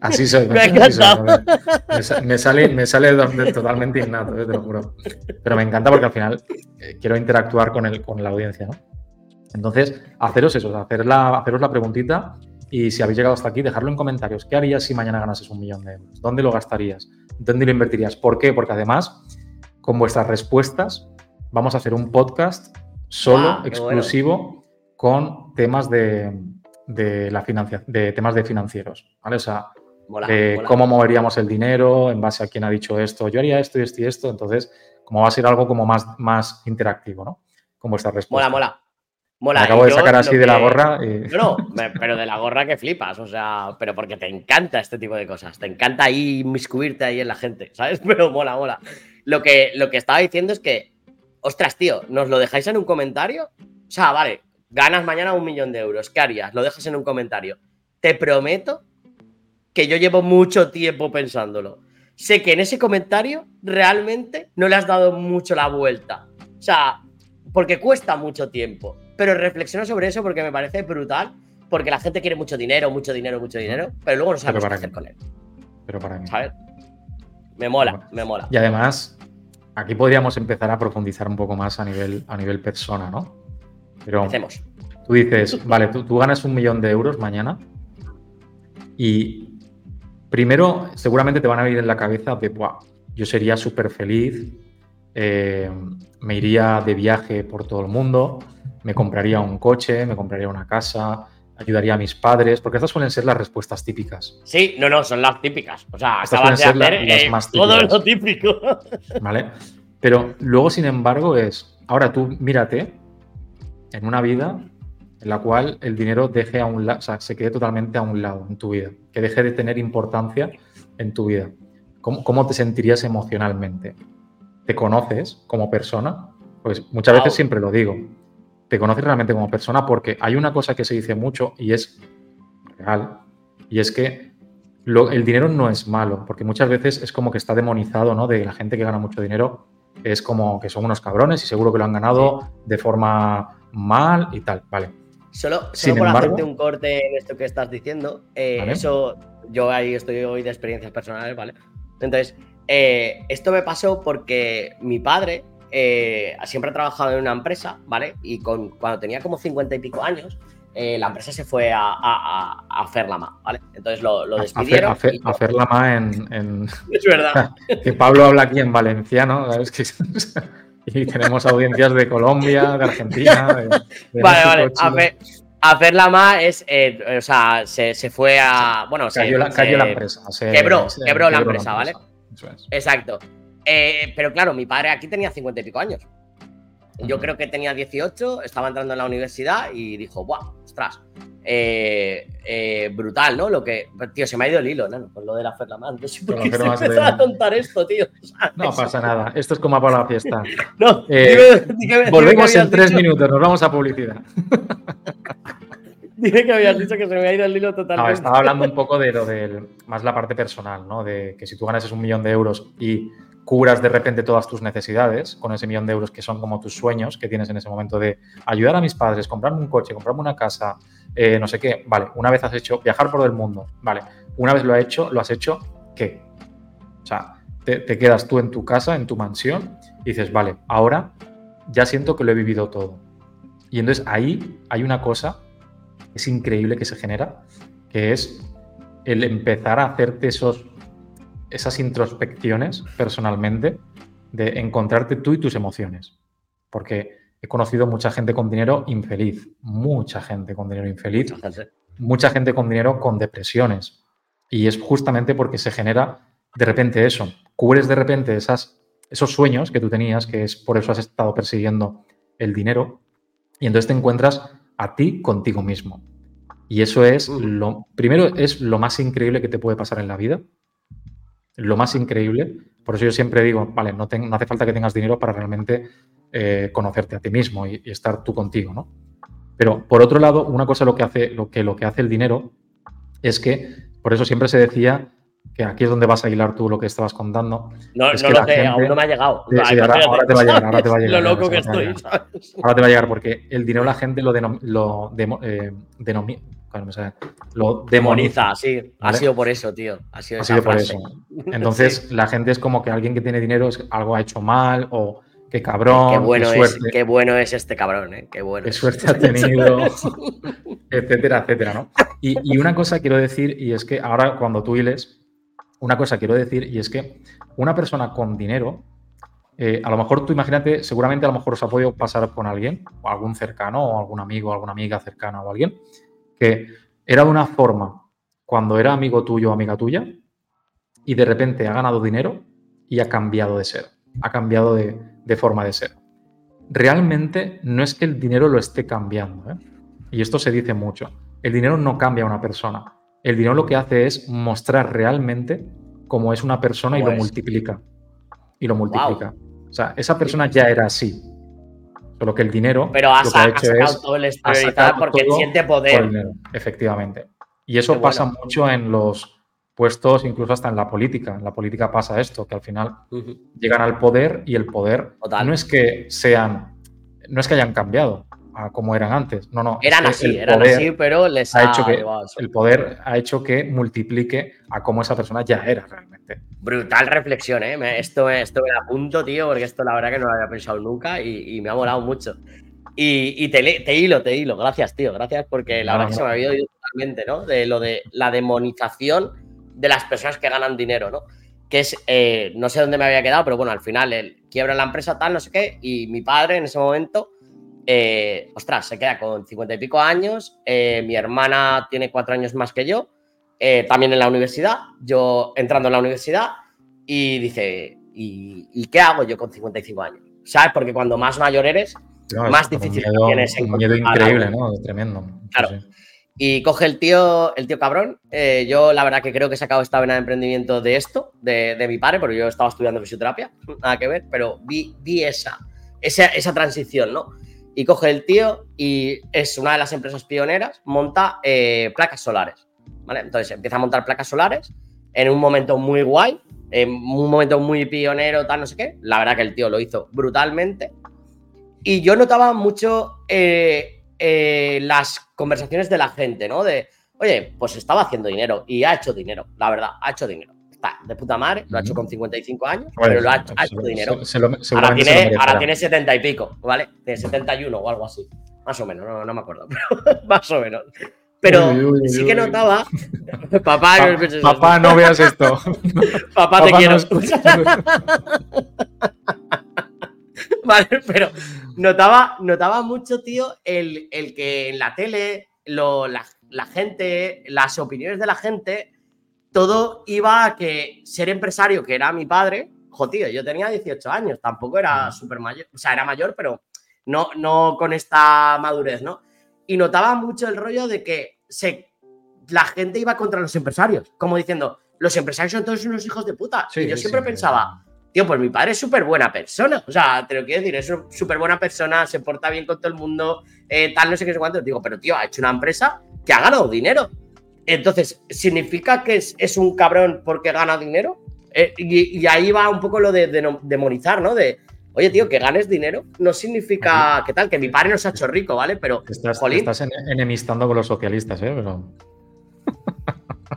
[SPEAKER 1] así soy.
[SPEAKER 2] Me,
[SPEAKER 1] me, sale, me sale totalmente innato, eh, te lo juro. Pero me encanta porque al final eh, quiero interactuar con, el, con la audiencia, ¿no? Entonces, haceros eso, hacer la, haceros la preguntita y si habéis llegado hasta aquí, dejarlo en comentarios. ¿Qué harías si mañana ganases un millón de euros? ¿Dónde lo gastarías? ¿Dónde lo invertirías? ¿Por qué? Porque además, con vuestras respuestas, vamos a hacer un podcast solo, exclusivo, con temas de, la de temas de financieros. ¿vale? O sea, de cómo moveríamos el dinero en base a quién ha dicho esto. Yo haría esto y esto y esto. Entonces, como va a ser algo como más, más interactivo, ¿no? Con vuestras respuestas.
[SPEAKER 2] Mola, mola. Mola,
[SPEAKER 1] acabo de sacar así de la gorra.
[SPEAKER 2] No, pero de la gorra que flipas, o sea, pero porque te encanta este tipo de cosas, te encanta ahí miscuirte ahí en la gente, ¿sabes? Pero mola, mola. Lo que, lo que estaba diciendo es que, ostras, tío, ¿nos lo dejáis en un comentario? O sea, vale, ganas mañana un millón de euros, ¿qué harías? Lo dejas en un comentario. Te prometo que yo llevo mucho tiempo pensándolo. Sé que en ese comentario realmente no le has dado mucho la vuelta. O sea, porque cuesta mucho tiempo pero reflexiono sobre eso porque me parece brutal, porque la gente quiere mucho dinero, mucho dinero, mucho dinero, pero luego no sabe qué hacer con él.
[SPEAKER 1] Pero para mí.
[SPEAKER 2] ¿Sabes? Me mola, me mola.
[SPEAKER 1] Y además, aquí podríamos empezar a profundizar un poco más a nivel, a nivel persona, ¿no? Pero
[SPEAKER 2] Hacemos.
[SPEAKER 1] tú dices, vale, tú, tú ganas un millón de euros mañana y primero seguramente te van a venir en la cabeza de, Buah, yo sería súper feliz, eh, me iría de viaje por todo el mundo, me compraría un coche, me compraría una casa, ayudaría a mis padres, porque estas suelen ser las respuestas típicas.
[SPEAKER 2] Sí, no, no, son las típicas. O sea, acabas de hacer eh, todo lo típico.
[SPEAKER 1] ¿Vale? Pero luego, sin embargo, es, ahora tú mírate en una vida en la cual el dinero deje a un lado, o sea, se quede totalmente a un lado en tu vida, que deje de tener importancia en tu vida. ¿Cómo, cómo te sentirías emocionalmente? ¿Te conoces como persona? Pues muchas veces siempre lo digo te conoces realmente como persona porque hay una cosa que se dice mucho y es real, y es que el dinero no es malo, porque muchas veces es como que está demonizado, ¿no? De la gente que gana mucho dinero, es como que son unos cabrones y seguro que lo han ganado de forma mal y tal, ¿vale?
[SPEAKER 2] Solo, solo por hacerte un corte en esto que estás diciendo, eh, eso yo ahí estoy hoy de experiencias personales, ¿vale? Entonces, eh, esto me pasó porque mi padre eh, siempre ha trabajado en una empresa, ¿vale? Y con, cuando tenía como cincuenta y pico años, eh, la empresa se fue a, a, a Ferlama, ¿vale? Entonces lo, despidieron.
[SPEAKER 1] A, Ferlama en,
[SPEAKER 2] Es verdad.
[SPEAKER 1] que Pablo habla aquí en valenciano, ¿sabes? Que, y tenemos audiencias de Colombia, de Argentina.
[SPEAKER 2] vale, vale. A Ferlama es, eh, o sea, se, se, fue a. Bueno,
[SPEAKER 1] cayó, la, cayó la empresa.
[SPEAKER 2] quebró, quebró, la empresa, ¿vale? Exacto. Eh, pero claro, mi padre aquí tenía cincuenta y pico años. Yo creo que tenía 18, estaba entrando en la universidad y dijo, ¡buah! ¡Ostras! Eh, eh, brutal, ¿no? Lo que. Tío, se me ha ido el hilo, ¿no? Con lo de la Ferlamán. No sé por qué se a contar esto, tío.
[SPEAKER 1] No pasa nada. Esto es como para la fiesta. no, volvemos en tres minutos, nos vamos a publicidad.
[SPEAKER 2] Dime que habías dicho que se me ha ido el hilo totalmente. No,
[SPEAKER 1] estaba hablando un poco de lo del. más la parte personal, ¿no? De que si tú ganas un millón de euros y curas de repente todas tus necesidades con ese millón de euros que son como tus sueños que tienes en ese momento de ayudar a mis padres, comprarme un coche, comprarme una casa, eh, no sé qué. Vale, una vez has hecho viajar por el mundo, vale, una vez lo has hecho, lo has hecho, ¿qué? O sea, te, te quedas tú en tu casa, en tu mansión y dices, vale, ahora ya siento que lo he vivido todo. Y entonces ahí hay una cosa es increíble que se genera, que es el empezar a hacerte esos esas introspecciones personalmente de encontrarte tú y tus emociones. Porque he conocido mucha gente con dinero infeliz, mucha gente con dinero infeliz, mucha gente con dinero con depresiones. Y es justamente porque se genera de repente eso, cubres de repente esas, esos sueños que tú tenías, que es por eso has estado persiguiendo el dinero, y entonces te encuentras a ti contigo mismo. Y eso es lo, primero, es lo más increíble que te puede pasar en la vida, lo más increíble. Por eso yo siempre digo, vale, no, hace falta que tengas dinero para realmente eh, conocerte a ti mismo y, estar tú contigo, ¿no? Pero por otro lado, una cosa lo que hace, lo que, lo que hace el dinero es que, por eso siempre se decía que aquí es donde vas a hilar tú lo que estabas contando.
[SPEAKER 2] No, no lo sé, aún no me ha llegado.
[SPEAKER 1] ahora, te va a llegar, ahora te va a llegar.
[SPEAKER 2] lo loco que estoy,
[SPEAKER 1] Ahora te va a llegar porque el dinero la gente lo, lo eh, lo demoniza.
[SPEAKER 2] sí. Ha sido por eso, tío. Ha sido,
[SPEAKER 1] por eso. Entonces, la gente es como que alguien que tiene dinero es algo ha hecho mal o qué cabrón.
[SPEAKER 2] Qué bueno, es, qué bueno es este cabrón, ¿eh? Qué bueno.
[SPEAKER 1] Qué suerte ha tenido, etcétera, etcétera, ¿no? Y, y, una cosa quiero decir, y es que ahora cuando tú hiles, una cosa quiero decir, y es que una persona con dinero, eh, a lo mejor tú imagínate, seguramente a lo mejor os ha podido pasar con alguien, o algún cercano, o algún amigo, alguna amiga cercana o alguien, que era de una forma cuando era amigo tuyo o amiga tuya y de repente ha ganado dinero y ha cambiado de ser, ha cambiado de, forma de ser. Realmente no es que el dinero lo esté cambiando, ¿eh? y esto se dice mucho. El dinero no cambia a una persona. El dinero lo que hace es mostrar realmente cómo es una persona y lo multiplica. Y lo multiplica. O sea, esa persona ya era así. Solo que el dinero.
[SPEAKER 2] Pero ha, sacado todo el exteriorizar porque siente poder.
[SPEAKER 1] efectivamente. Y eso pasa mucho en los puestos, incluso hasta en la política. En la política pasa esto, que al final llegan al poder y el poder no es que sean, no es que hayan cambiado a como eran antes. No, no.
[SPEAKER 2] Eran así, eran así, pero les ha,
[SPEAKER 1] hecho que el poder ha hecho que multiplique a cómo esa persona ya era realmente.
[SPEAKER 2] Brutal reflexión, ¿eh? Esto, esto me apunto, tío, porque esto la verdad que no lo había pensado nunca y, me ha molado mucho. Y, te, hilo, te hilo. Gracias, tío. Gracias porque la verdad que se me había oído totalmente, ¿no? De lo de la demonización de las personas que ganan dinero, ¿no? Que es, eh, no sé dónde me había quedado, pero bueno, al final él quiebra la empresa tal, no sé qué, y mi padre en ese momento eh, ostras, se queda con cincuenta y pico años, eh, mi hermana tiene cuatro años más que yo, eh, también en la universidad, yo entrando en la universidad, y dice, ¿y, qué hago yo con 55 años? ¿Sabes? Porque cuando más mayor eres, más difícil tienes
[SPEAKER 1] Un miedo increíble, ¿no? Tremendo.
[SPEAKER 2] Claro. Y coge el tío, el tío cabrón. yo la verdad que creo que he sacado esta vena de emprendimiento de esto, de, mi padre, porque yo estaba estudiando fisioterapia, nada que ver, pero vi, vi esa, esa, esa transición, ¿no? Y coge el tío y es una de las empresas pioneras, monta eh, placas solares. ¿vale? Entonces empieza a montar placas solares en un momento muy guay, en un momento muy pionero, tal, no sé qué. La verdad que el tío lo hizo brutalmente. Y yo notaba mucho eh, eh, las conversaciones de la gente, ¿no? De, oye, pues estaba haciendo dinero y ha hecho dinero, la verdad, ha hecho dinero está de puta madre, lo ha hecho con 55 años, pero lo ha, hecho dinero. ahora, tiene, ahora tiene 70 y pico, ¿vale? Tiene 71 o algo así. Más o menos, no, no me acuerdo, pero más o menos. Pero sí que notaba. papá,
[SPEAKER 1] no, papá, no veas esto.
[SPEAKER 2] papá, te quiero. vale, pero notaba, notaba mucho, tío, el, el que en la tele, lo, la, la gente, las opiniones de la gente todo iba a que ser empresario, que era mi padre, jodido, yo tenía 18 años, tampoco era súper mayor, o sea, era mayor, pero no, no con esta madurez, ¿no? Y notaba mucho el rollo de que se, la gente iba contra los empresarios, como diciendo, los empresarios son todos unos hijos de puta. y yo siempre pensaba, tío, pues mi padre es súper buena persona, o sea, te lo quiero decir, es súper buena persona, se porta bien con todo el mundo, eh, tal, no sé qué, sé cuánto. Digo, pero tío, ha hecho una empresa que ha ganado dinero. Entonces, ¿significa que es, un cabrón porque gana dinero? Eh, y, ahí va un poco lo de, demonizar, ¿no? De, oye, tío, que ganes dinero no significa que tal, que mi padre no se ha hecho rico, ¿vale? Pero,
[SPEAKER 1] estás, estás enemistando con los socialistas, ¿eh?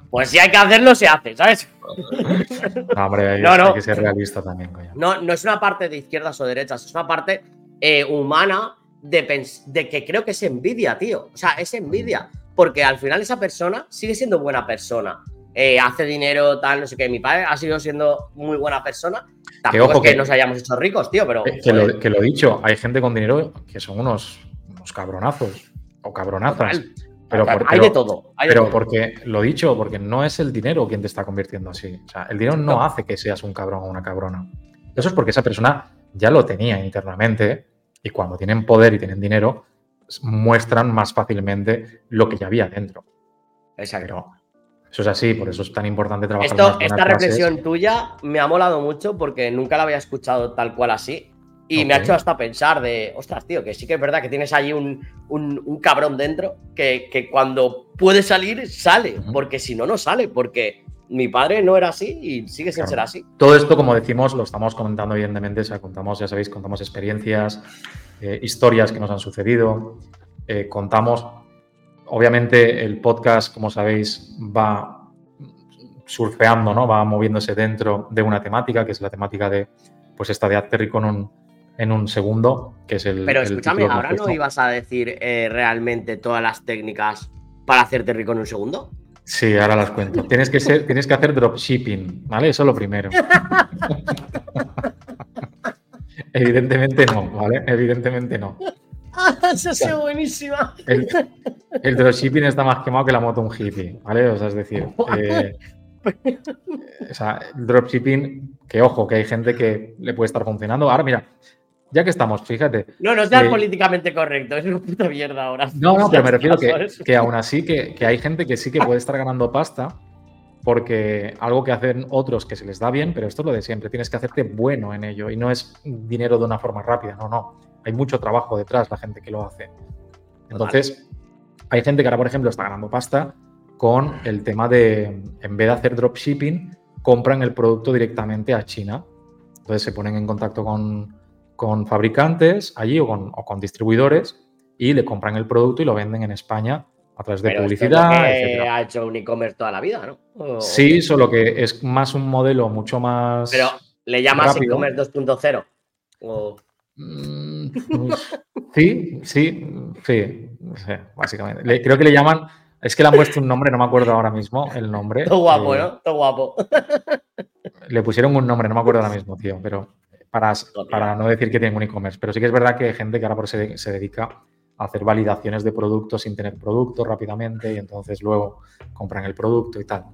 [SPEAKER 2] Pues si hay que hacerlo, se hace, ¿sabes?
[SPEAKER 1] No, hombre, hay, que ser realista también, coño.
[SPEAKER 2] No, no es una parte de izquierdas o derechas, es una parte eh, humana de, de que creo que es envidia, tío. O sea, es envidia porque al final esa persona sigue siendo buena persona. Eh, hace dinero, tal, no sé qué. Mi padre ha sido siendo muy buena persona. Tampoco que, es que, nos hayamos hecho ricos, tío, pero.
[SPEAKER 1] Que, lo, he dicho, hay gente con dinero que son unos, unos cabronazos o cabronazas. Pero
[SPEAKER 2] hay de todo.
[SPEAKER 1] pero porque, lo he dicho, porque no es el dinero quien te está convirtiendo así. O sea, el dinero no, hace que seas un cabrón o una cabrona. Eso es porque esa persona ya lo tenía internamente y cuando tienen poder y tienen dinero, muestran más fácilmente lo que ya había dentro.
[SPEAKER 2] Exacto.
[SPEAKER 1] eso es así, por eso es tan importante trabajar.
[SPEAKER 2] Esto, esta reflexión tuya me ha molado mucho porque nunca la había escuchado tal cual así. Y me ha hecho hasta pensar de, ostras, tío, que sí que es verdad que tienes ahí un, cabrón dentro que, cuando puede salir, sale. Porque si no, no sale. Porque mi padre no era así y sigue sin ser así.
[SPEAKER 1] Todo esto, como decimos, lo estamos comentando evidentemente, o sea, contamos, ya sabéis, contamos experiencias, eh, historias que nos han sucedido, eh, contamos, obviamente el podcast, como sabéis, va surfeando, ¿no? Va moviéndose dentro de una temática, que es la temática de, pues esta de Hazte Rico en un, en un segundo, que es el...
[SPEAKER 2] Pero escúchame, ¿ahora no ibas a decir eh, realmente todas las técnicas para hacerte rico en un segundo?
[SPEAKER 1] Sí, ahora las cuento. Tienes que, ser, tienes que hacer dropshipping, ¿vale? Eso es lo primero. Evidentemente no, ¿vale? Evidentemente no.
[SPEAKER 2] Eso ha buenísima.
[SPEAKER 1] El, dropshipping está más quemado que la moto un hippie, ¿vale? O sea, es decir, eh, o sea, el dropshipping, que ojo, que hay gente que le puede estar funcionando. Ahora, mira, ya que estamos, fíjate.
[SPEAKER 2] No, no seas políticamente correcto, es una puta mierda ahora.
[SPEAKER 1] No, no, pero me refiero que, que aún así que, hay gente que sí que puede estar ganando pasta porque algo que hacen otros que se les da bien, pero esto es lo de siempre, tienes que hacerte bueno en ello y no es dinero de una forma rápida, no, no. Hay mucho trabajo detrás la gente que lo hace. Entonces, hay gente que ahora, por ejemplo, está ganando pasta con el tema de, en vez de hacer dropshipping, compran el producto directamente a China. Entonces se ponen en contacto con, con fabricantes allí o con, distribuidores y le compran el producto y lo venden en España a través de publicidad.
[SPEAKER 2] Esto ha hecho un e-commerce toda la vida, ¿no?
[SPEAKER 1] Sí, solo que es más un modelo mucho más.
[SPEAKER 2] Pero le llamas e-commerce 2.0.
[SPEAKER 1] Mm, sí, sí, sí, básicamente. creo que le llaman. Es que le han puesto un nombre, no me acuerdo ahora mismo el nombre.
[SPEAKER 2] Todo guapo, eh, ¿no? Todo guapo.
[SPEAKER 1] Le pusieron un nombre, no me acuerdo ahora mismo, tío, pero para, no decir que tienen un e-commerce. Pero sí que es verdad que hay gente que ahora por se, se dedica a hacer validaciones de productos sin tener producto rápidamente y entonces luego compran el producto y tal.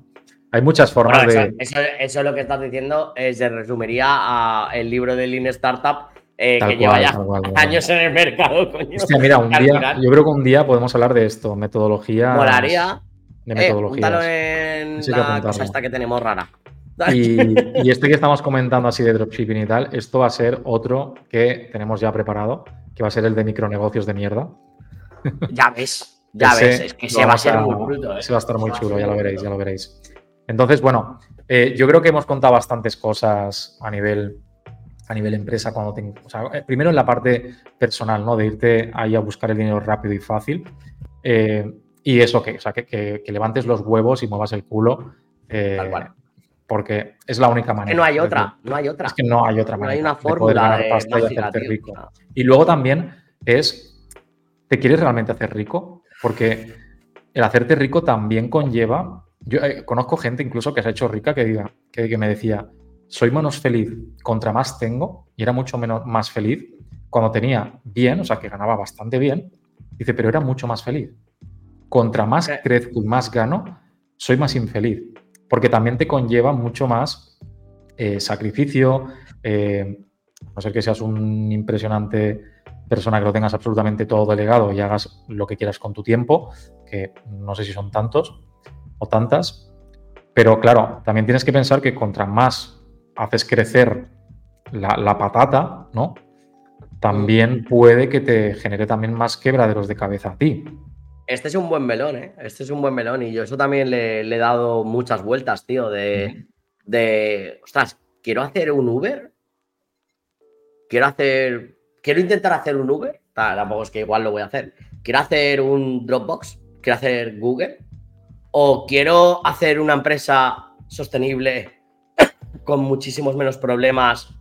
[SPEAKER 1] Hay muchas formas
[SPEAKER 2] de. Eso, eso, lo que estás diciendo eh, se resumiría a el libro de Lean Startup eh, que lleva ya años en el mercado. Coño.
[SPEAKER 1] Hostia, mira, un día, yo creo que un día podemos hablar de esto, metodología.
[SPEAKER 2] Molaría. De metodologías. Eh, en la cosa esta que tenemos rara.
[SPEAKER 1] Y, este que estamos comentando así de dropshipping y tal, esto va a ser otro que tenemos ya preparado, que va a ser el de micronegocios de mierda.
[SPEAKER 2] Ya ves, ya ves, es que se va a ser muy bruto.
[SPEAKER 1] ¿eh? Se va a estar muy chulo, ya lo veréis, ya lo veréis. Entonces, bueno, eh, yo creo que hemos contado bastantes cosas a nivel, a nivel empresa cuando eh, primero en la parte personal, ¿no? De irte ahí a buscar el dinero rápido y fácil. y eso que, o sea, que, levantes los huevos y muevas el culo. Tal porque es la única manera.
[SPEAKER 2] Que no hay otra, no hay otra.
[SPEAKER 1] Es que no hay otra manera.
[SPEAKER 2] No hay una fórmula de,
[SPEAKER 1] pasta y hacerte rico. Y luego también es, ¿te quieres realmente hacer rico? Porque el hacerte rico también conlleva, yo eh, conozco gente incluso que se ha hecho rica que, diga, que, me decía, soy menos feliz contra más tengo y era mucho menos, más feliz cuando tenía bien, o sea, que ganaba bastante bien. Dice, pero era mucho más feliz. Contra más crezco y más gano, soy más infeliz porque también te conlleva mucho más eh, sacrificio, eh, a no ser que seas un impresionante persona que lo tengas absolutamente todo delegado y hagas lo que quieras con tu tiempo, que no sé si son tantos o tantas, pero claro, también tienes que pensar que contra más haces crecer la, patata, ¿no? También puede que te genere también más quebraderos de cabeza a ti.
[SPEAKER 2] Este es un buen melón, ¿eh? Este es un buen melón y yo eso también le, he dado muchas vueltas, tío, de, de, ostras, quiero hacer un Uber, quiero hacer, quiero intentar hacer un Uber, tampoco es que igual lo voy a hacer, quiero hacer un Dropbox, quiero hacer Google, o quiero hacer una empresa sostenible con muchísimos menos problemas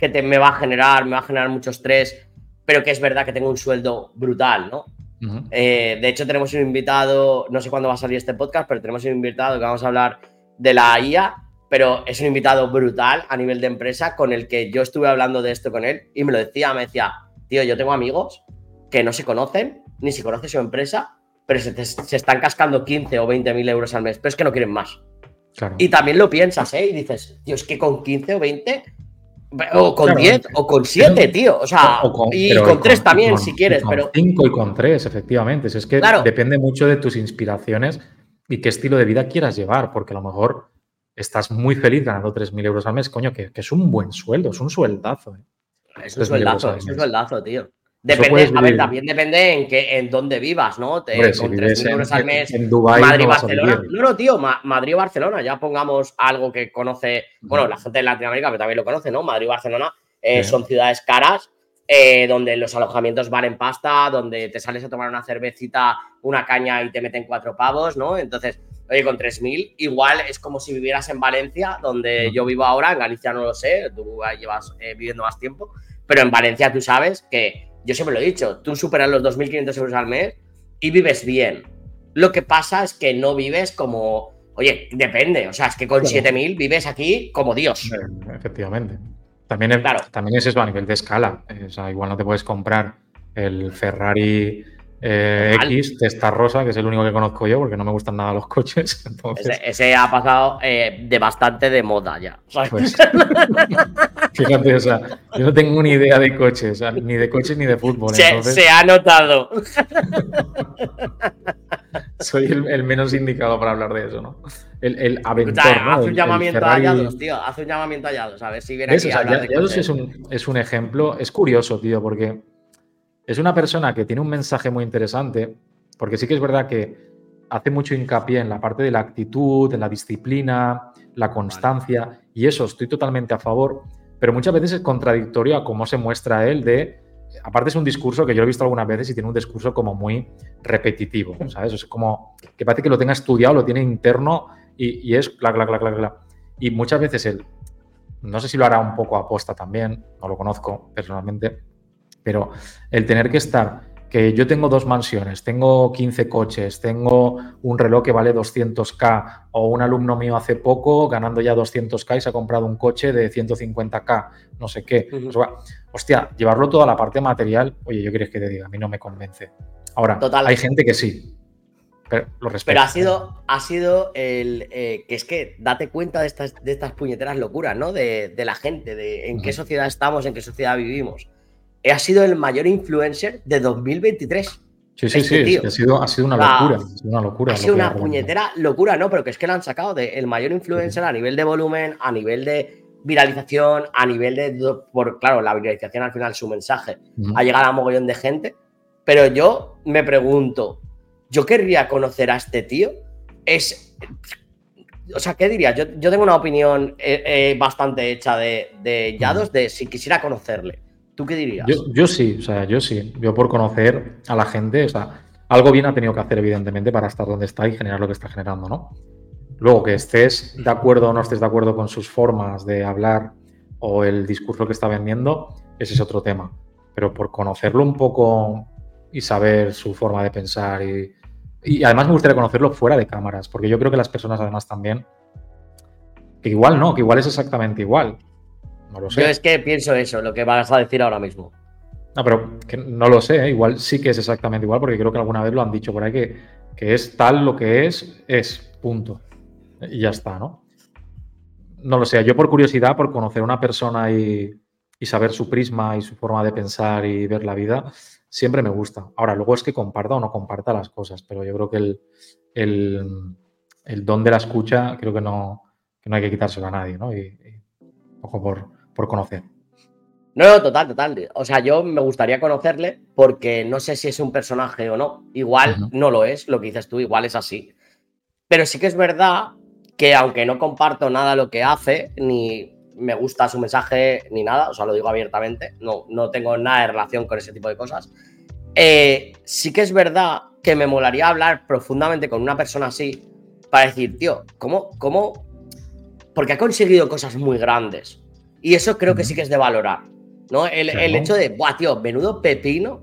[SPEAKER 2] que te, me va a generar, me va a generar mucho estrés, pero que es verdad que tengo un sueldo brutal, ¿no? Eh, de hecho, tenemos un invitado, no sé cuándo va a salir este podcast, pero tenemos un invitado que vamos a hablar de la IA, pero es un invitado brutal a nivel de empresa con el que yo estuve hablando de esto con él y me lo decía, me decía, tío, yo tengo amigos que no se conocen, ni si conoce su empresa, pero se, están cascando 15 o 20 mil euros al mes, pero es que no quieren más. Y también lo piensas, ¿eh? Y dices, tío, es que con 15 o 20 o con 10 o con 7, tío. O sea, y con 3 también, si quieres. pero
[SPEAKER 1] 5 y con 3, efectivamente. Es que depende mucho de tus inspiraciones y qué estilo de vida quieras llevar, porque a lo mejor estás muy feliz ganando 3.000 euros al mes, coño, que, es un buen sueldo, es un sueldazo.
[SPEAKER 2] ¿eh? Es un sueldazo, es un sueldazo, tío. Depende, a ver, también depende en qué, en dónde vivas, ¿no? con 3.000 euros al mes, en Dubai Madrid, Barcelona. No, no, tío, Madrid Barcelona, ya pongamos algo que conoce, bueno, la gente de Latinoamérica que también lo conoce, ¿no? Madrid Barcelona eh, son ciudades caras, eh, donde los alojamientos valen pasta, donde te sales a tomar una cervecita, una caña y te meten cuatro pavos, ¿no? Entonces, oye, con 3.000, igual es como si vivieras en Valencia, donde yo vivo ahora, en Galicia no lo sé, tú llevas eh, viviendo más tiempo, pero en Valencia tú sabes que yo siempre lo he dicho, tú superas los 2.500 euros al mes y vives bien. Lo que pasa es que no vives como, oye, depende, o sea, es que con 7.000 vives aquí como Dios.
[SPEAKER 1] Efectivamente. También es, también es eso a nivel de escala. O sea, igual no te puedes comprar el Ferrari eh, X, Testa Rosa, que es el único que conozco yo porque no me gustan nada los coches.
[SPEAKER 2] Ese, ha pasado eh, de bastante de moda ya. Pues,
[SPEAKER 1] fíjate, o sea, yo no tengo ni idea de coches, ni de coches ni de fútbol.
[SPEAKER 2] Se, ha notado.
[SPEAKER 1] Soy el, menos indicado para hablar de eso, ¿no? El, el aventor,
[SPEAKER 2] Haz un llamamiento a Yados, tío. Haz un llamamiento a Yados, a ver si viene aquí a hablar de
[SPEAKER 1] es un, es un ejemplo, es curioso, tío, porque es una persona que tiene un mensaje muy interesante, porque sí que es verdad que hace mucho hincapié en la parte de la actitud, en la disciplina, la constancia, y eso estoy totalmente a favor, pero muchas veces es contradictorio a cómo se muestra él de... Aparte es un discurso que yo he visto algunas veces y tiene un discurso como muy repetitivo, ¿sabes? Es como que parece que lo tenga estudiado, lo tiene interno y, es bla, bla, bla, bla, bla. Y muchas veces él, no sé si lo hará un poco aposta también, no lo conozco personalmente, pero el tener que estar, que yo tengo dos mansiones, tengo 15 coches, tengo un reloj que vale 200k, o un alumno mío hace poco ganando ya 200k y se ha comprado un coche de 150k, no sé qué. Pues hostia, llevarlo todo a la parte material, oye, yo quieres que te diga, a mí no me convence. Ahora, hay gente que sí, pero lo respeto.
[SPEAKER 2] Pero ha sido, ha sido el eh, que es que date cuenta de estas, de estas puñeteras locuras, ¿no? De, la gente, de en qué sociedad estamos, en qué sociedad vivimos ha sido el mayor influencer de 2023. Sí,
[SPEAKER 1] sí, este sí, ha, sido, ha sido una locura. Ha sido una locura.
[SPEAKER 2] Ha sido una puñetera locura, ¿no? Pero que es que lo han sacado de el mayor influencer a nivel de volumen, a nivel de viralización, a nivel de. Por, claro, la viralización al final, su mensaje ha llegado a mogollón de gente. Pero yo me pregunto, ¿yo querría conocer a este tío? Es. O sea, ¿qué dirías? Yo, tengo una opinión eh, eh, bastante hecha de, de Yados de si quisiera conocerle. ¿Tú qué dirías?
[SPEAKER 1] Yo, sí, o sea, yo sí. Yo por conocer a la gente, o sea, algo bien ha tenido que hacer, evidentemente, para estar donde está y generar lo que está generando, ¿no? Luego, que estés de acuerdo o no estés de acuerdo con sus formas de hablar o el discurso que está vendiendo, ese es otro tema. Pero por conocerlo un poco y saber su forma de pensar y, y además me gustaría conocerlo fuera de cámaras, porque yo creo que las personas además también, que igual no, que igual es exactamente igual,
[SPEAKER 2] yo es que pienso eso, lo que vas a decir ahora mismo.
[SPEAKER 1] No, pero no lo sé, ¿eh? igual sí que es exactamente igual, porque creo que alguna vez lo han dicho por ahí que, que es tal lo que es, es, punto. Y ya está, ¿no? No lo sé, yo por curiosidad, por conocer a una persona y, saber su prisma y su forma de pensar y ver la vida, siempre me gusta. Ahora, luego es que comparta o no comparta las cosas, pero yo creo que el, el, don de la escucha creo que no, que no hay que quitárselo a nadie, ¿no? Y, poco por, por conocer.
[SPEAKER 2] No, no, total, total. O sea, yo me gustaría conocerle porque no sé si es un personaje o no. Igual no lo es, lo que dices tú, igual es así. Pero sí que es verdad que aunque no comparto nada lo que hace, ni me gusta su mensaje, ni nada, o sea, lo digo abiertamente, no, no tengo nada de relación con ese tipo de cosas. Eh, sí que es verdad que me molaría hablar profundamente con una persona así para decir, tío, ¿cómo, cómo? Porque ha conseguido cosas muy grandes y eso creo que sí que es de valorar, ¿no? El, hecho de, buah, tío, menudo pepino,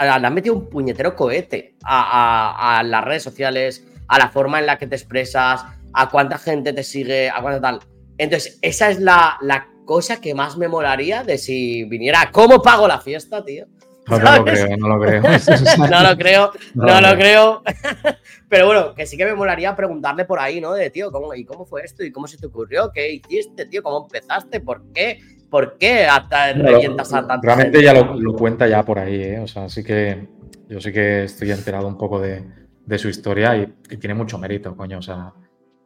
[SPEAKER 2] le han metido un puñetero cohete a, las redes sociales, a la forma en la que te expresas, a cuánta gente te sigue, a cuánta tal. Entonces, esa es la, cosa que más me molaría de si viniera. ¿Cómo pago la fiesta, tío?
[SPEAKER 1] No, lo creo, no lo creo.
[SPEAKER 2] no lo creo, no, lo creo. Pero bueno, que sí que me molaría preguntarle por ahí, ¿no? De tío, ¿cómo, ¿y cómo fue esto? ¿Y cómo se te ocurrió? ¿Qué hiciste, tío? ¿Cómo empezaste? ¿Por qué? ¿Por qué hasta revientas a tanta
[SPEAKER 1] Realmente ya lo, cuenta ya por ahí, ¿eh? O sea, sí que yo sí que estoy enterado un poco de, su historia y, tiene mucho mérito, coño. O sea,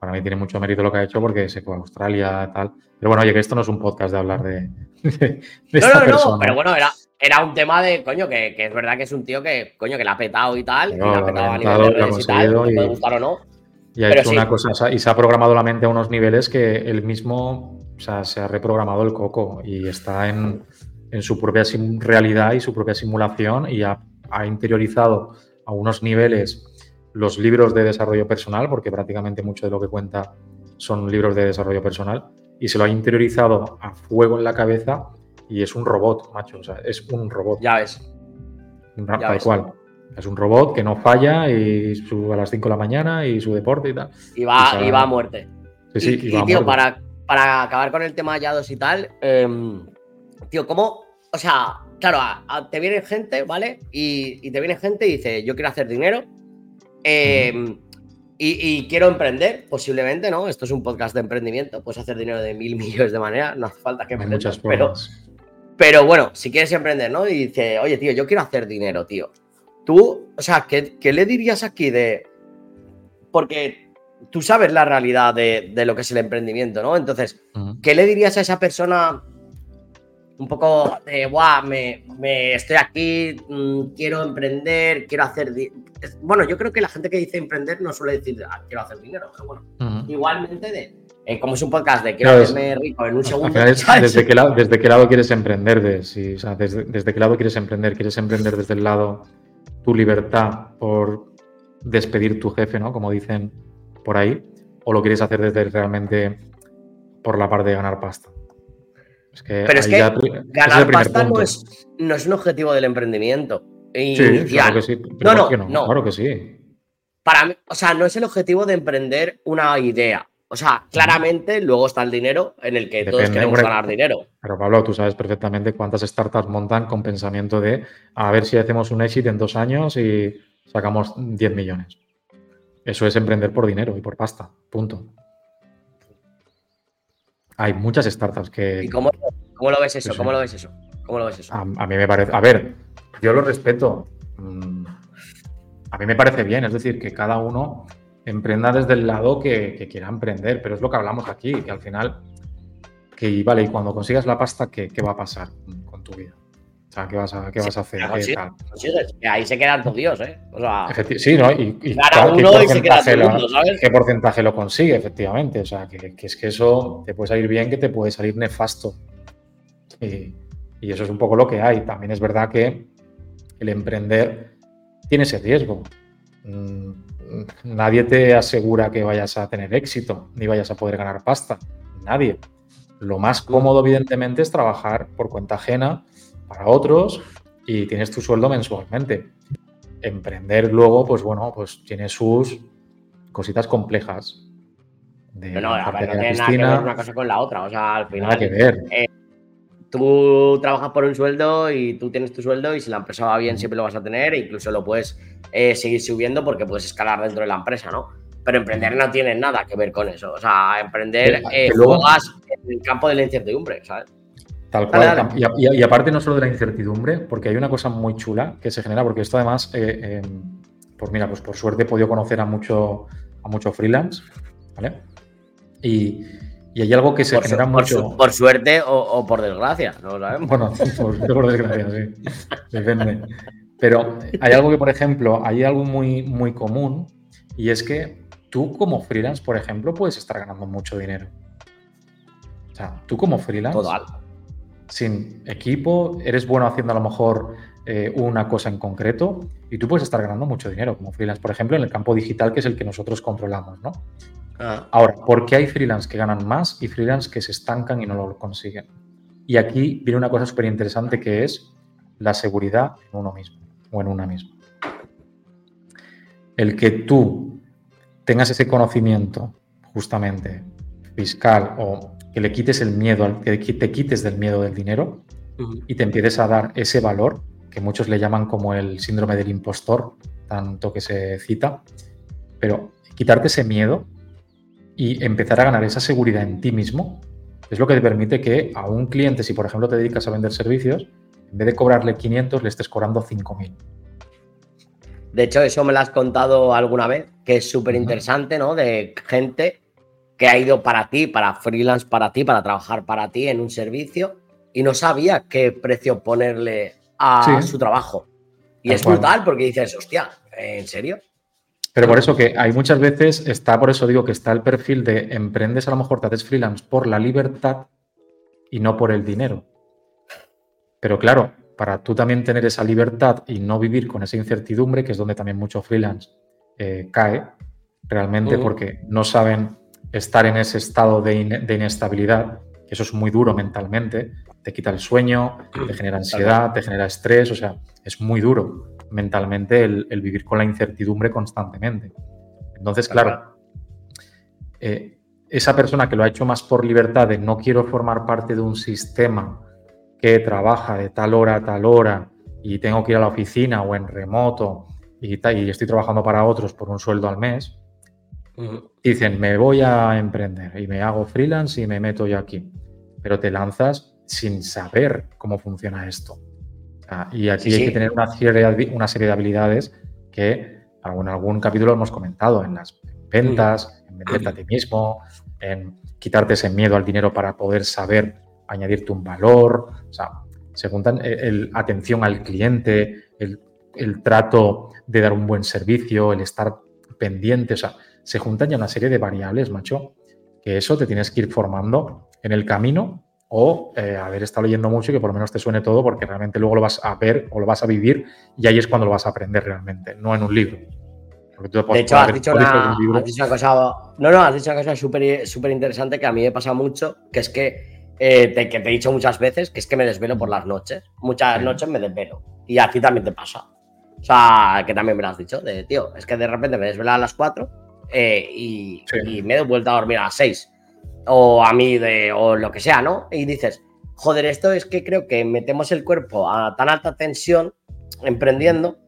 [SPEAKER 1] para mí tiene mucho mérito lo que ha hecho porque se fue a Australia y tal. Pero bueno, oye, que esto no es un podcast de hablar de,
[SPEAKER 2] no, no, no, pero bueno, era, era un tema de, coño, que, es verdad que es un tío que, coño, que la ha petado y tal, y la ha petado a nivel de redes y tal, puede gustar o no.
[SPEAKER 1] Y ha hecho una cosa, y se ha programado la mente a unos niveles que él mismo, o sea, se ha reprogramado el coco y está en, su propia realidad y su propia simulación y ha, ha interiorizado a unos niveles los libros de desarrollo personal, porque prácticamente mucho de lo que cuenta son libros de desarrollo personal, y se lo ha interiorizado a fuego en la cabeza y es un robot, macho. O sea, es un robot.
[SPEAKER 2] Ya ves.
[SPEAKER 1] tal cual. Es un robot que no falla y sube a las 5 de la mañana y su deporte y tal.
[SPEAKER 2] Y va, y, va a muerte. Sí, sí, y, tío, para, para acabar con el tema de Yados y tal, em, tío, ¿cómo? O sea, claro, te viene gente, ¿vale? Y, te viene gente y dice, yo quiero hacer dinero. Eh, y, quiero emprender, posiblemente, ¿no? Esto es un podcast de emprendimiento, puedes hacer dinero de mil millones de maneras, no hace falta que emprendas. Muchas pero, pero bueno, si quieres emprender, ¿no? Y dice, oye, tío, yo quiero hacer dinero, tío. Tú, o sea, ¿qué, le dirías aquí de...? Porque tú sabes la realidad de, lo que es el emprendimiento, ¿no? Entonces, ¿qué le dirías a esa persona un poco de, guau, me, estoy aquí, mm, quiero emprender, quiero hacer... Bueno, yo creo que la gente que dice emprender no suele decir, ah, quiero hacer dinero, pero bueno, igualmente de... Eh, como es un podcast de quiero hacerme rico en un segundo.
[SPEAKER 1] desde, qué lado, ¿Desde qué lado quieres emprender? De, o sea, desde, ¿Desde qué lado quieres emprender? ¿Quieres emprender desde el lado tu libertad por despedir tu jefe, ¿no? Como dicen por ahí. ¿O lo quieres hacer desde realmente por la parte de ganar pasta?
[SPEAKER 2] Pero es que ganar pasta no es, no es un objetivo del emprendimiento.
[SPEAKER 1] Sí, claro que sí.
[SPEAKER 2] No, no, no,
[SPEAKER 1] Claro que sí.
[SPEAKER 2] Para mí, o sea, no es el objetivo de emprender una idea. O sea, claramente luego está el dinero en el que todos queremos ganar dinero.
[SPEAKER 1] Pero Pablo, tú sabes perfectamente cuántas startups montan con pensamiento de a ver si hacemos un éxito en dos años y sacamos 10 millones. Eso es emprender por dinero y por pasta. Punto. Hay muchas startups que.
[SPEAKER 2] ¿Y cómo, lo ves eso? ¿Cómo lo ves eso? ¿Cómo lo ves eso?
[SPEAKER 1] A, mí me parece. A ver, yo lo respeto. Mm, a mí me parece bien, es decir, que cada uno emprenda desde el lado que, quiera emprender, pero es lo que hablamos aquí, que al final, que vale, y cuando consigas la pasta, ¿qué, qué va a pasar con tu vida? ¿qué vas a, qué vas a hacer?
[SPEAKER 2] ahí se quedan todos Dios, ¿eh?
[SPEAKER 1] sí, ¿no? Y, ¿qué, porcentaje lo, ¿qué porcentaje lo consigue, efectivamente? O sea, que, es que eso te puede salir bien, que te puede salir nefasto. Y, eso es un poco lo que hay. También es verdad que el emprender tiene ese riesgo. Mm, nadie te asegura que vayas a tener éxito, ni vayas a poder ganar pasta. Nadie. Lo más cómodo, evidentemente, es trabajar por cuenta ajena para otros y tienes tu sueldo mensualmente. Emprender luego, pues bueno, pues tiene sus cositas complejas.
[SPEAKER 2] De no, no, a ver, no tiene nada que ver una cosa con la otra. O sea, al final.
[SPEAKER 1] Nada que ver.
[SPEAKER 2] Eh, tú trabajas por un sueldo y tú tienes tu sueldo y si la empresa va bien siempre lo vas a tener e incluso lo puedes eh, seguir subiendo porque puedes escalar dentro de la empresa, ¿no? Pero emprender no tiene nada que ver con eso. O sea, emprender eh, juegas en el campo de la incertidumbre, ¿sabes?
[SPEAKER 1] Tal cual. Y, aparte no solo de la incertidumbre, porque hay una cosa muy chula que se genera, porque esto además, eh, em, pues mira, pues por suerte he podido conocer a mucho, a mucho freelance, ¿vale? Y, hay algo que se genera mucho.
[SPEAKER 2] Por, suerte o, por desgracia, no lo sabemos.
[SPEAKER 1] Bueno, por, por desgracia, sí. Depende. Pero hay algo que, por ejemplo, hay algo muy, muy común y es que tú como freelance, por ejemplo, puedes estar ganando mucho dinero. O sea, tú como freelance.
[SPEAKER 2] Total
[SPEAKER 1] sin equipo, eres bueno haciendo a lo mejor eh, una cosa en concreto y tú puedes estar ganando mucho dinero como freelance, por ejemplo, en el campo digital que es el que nosotros controlamos, ¿no? Ah. Ahora, ¿por qué hay freelance que ganan más y freelance que se estancan y no lo consiguen? Y aquí viene una cosa súper interesante que es la seguridad en uno mismo o en una misma. El que tú tengas ese conocimiento justamente fiscal o que le quites el miedo, que te quites del miedo del dinero y te empieces a dar ese valor que muchos le llaman como el síndrome del impostor, tanto que se cita, pero quitarte ese miedo y empezar a ganar esa seguridad en ti mismo es lo que te permite que a un cliente, si por ejemplo te dedicas a vender servicios, en vez de cobrarle 500, le estés cobrando 5.000.
[SPEAKER 2] De hecho, eso me lo has contado alguna vez, que es súper interesante, ¿no? De gente que ha ido para ti, para freelance para ti, para trabajar para ti en un servicio y no sabía qué precio ponerle a su trabajo. Y es brutal porque dices, hostia, ¿en serio?
[SPEAKER 1] Pero por eso que hay muchas veces, está, por eso digo que está el perfil de emprendes, a lo mejor te haces freelance por la libertad y no por el dinero. Pero claro, para tú también tener esa libertad y no vivir con esa incertidumbre, que es donde también mucho freelance eh, cae, realmente porque no saben estar en ese estado de, inestabilidad, que eso es muy duro mentalmente, te quita el sueño, te genera ansiedad, te genera estrés, o sea, es muy duro mentalmente el, vivir con la incertidumbre constantemente. Entonces, claro, eh, esa persona que lo ha hecho más por libertad de no quiero formar parte de un sistema que trabaja de tal hora a tal hora y tengo que ir a la oficina o en remoto y, y estoy trabajando para otros por un sueldo al mes, dicen, me voy a emprender y me hago freelance y me meto yo aquí. Pero te lanzas sin saber cómo funciona esto. y aquí hay que tener una serie, una serie de habilidades que en algún capítulo hemos comentado, en las ventas, en venderte a ti mismo, en quitarte ese miedo al dinero para poder saber añadirte un valor. O sea, se juntan eh, el, atención al cliente, el, el, trato de dar un buen servicio, el estar pendiente. O sea, se juntan ya una serie de variables, macho, que eso te tienes que ir formando en el camino o eh, haber estado leyendo mucho y que por lo menos te suene todo porque realmente luego lo vas a ver o lo vas a vivir y ahí es cuando lo vas a aprender realmente, no en un libro.
[SPEAKER 2] de hecho, has dicho, una, cosa, no, no, has dicho una cosa súper interesante que a mí me pasa mucho, que es que, eh, te, que te he dicho muchas veces, que es que me desvelo por las noches. Muchas noches me desvelo. Y a ti también te pasa. O sea, que también me lo has dicho, de tío, es que de repente me desvelo a las 4 eh, y, me he vuelto a dormir a las 6 o a mí de, o lo que sea, ¿no? Y dices, joder, esto es que creo que metemos el cuerpo a tan alta tensión emprendiendo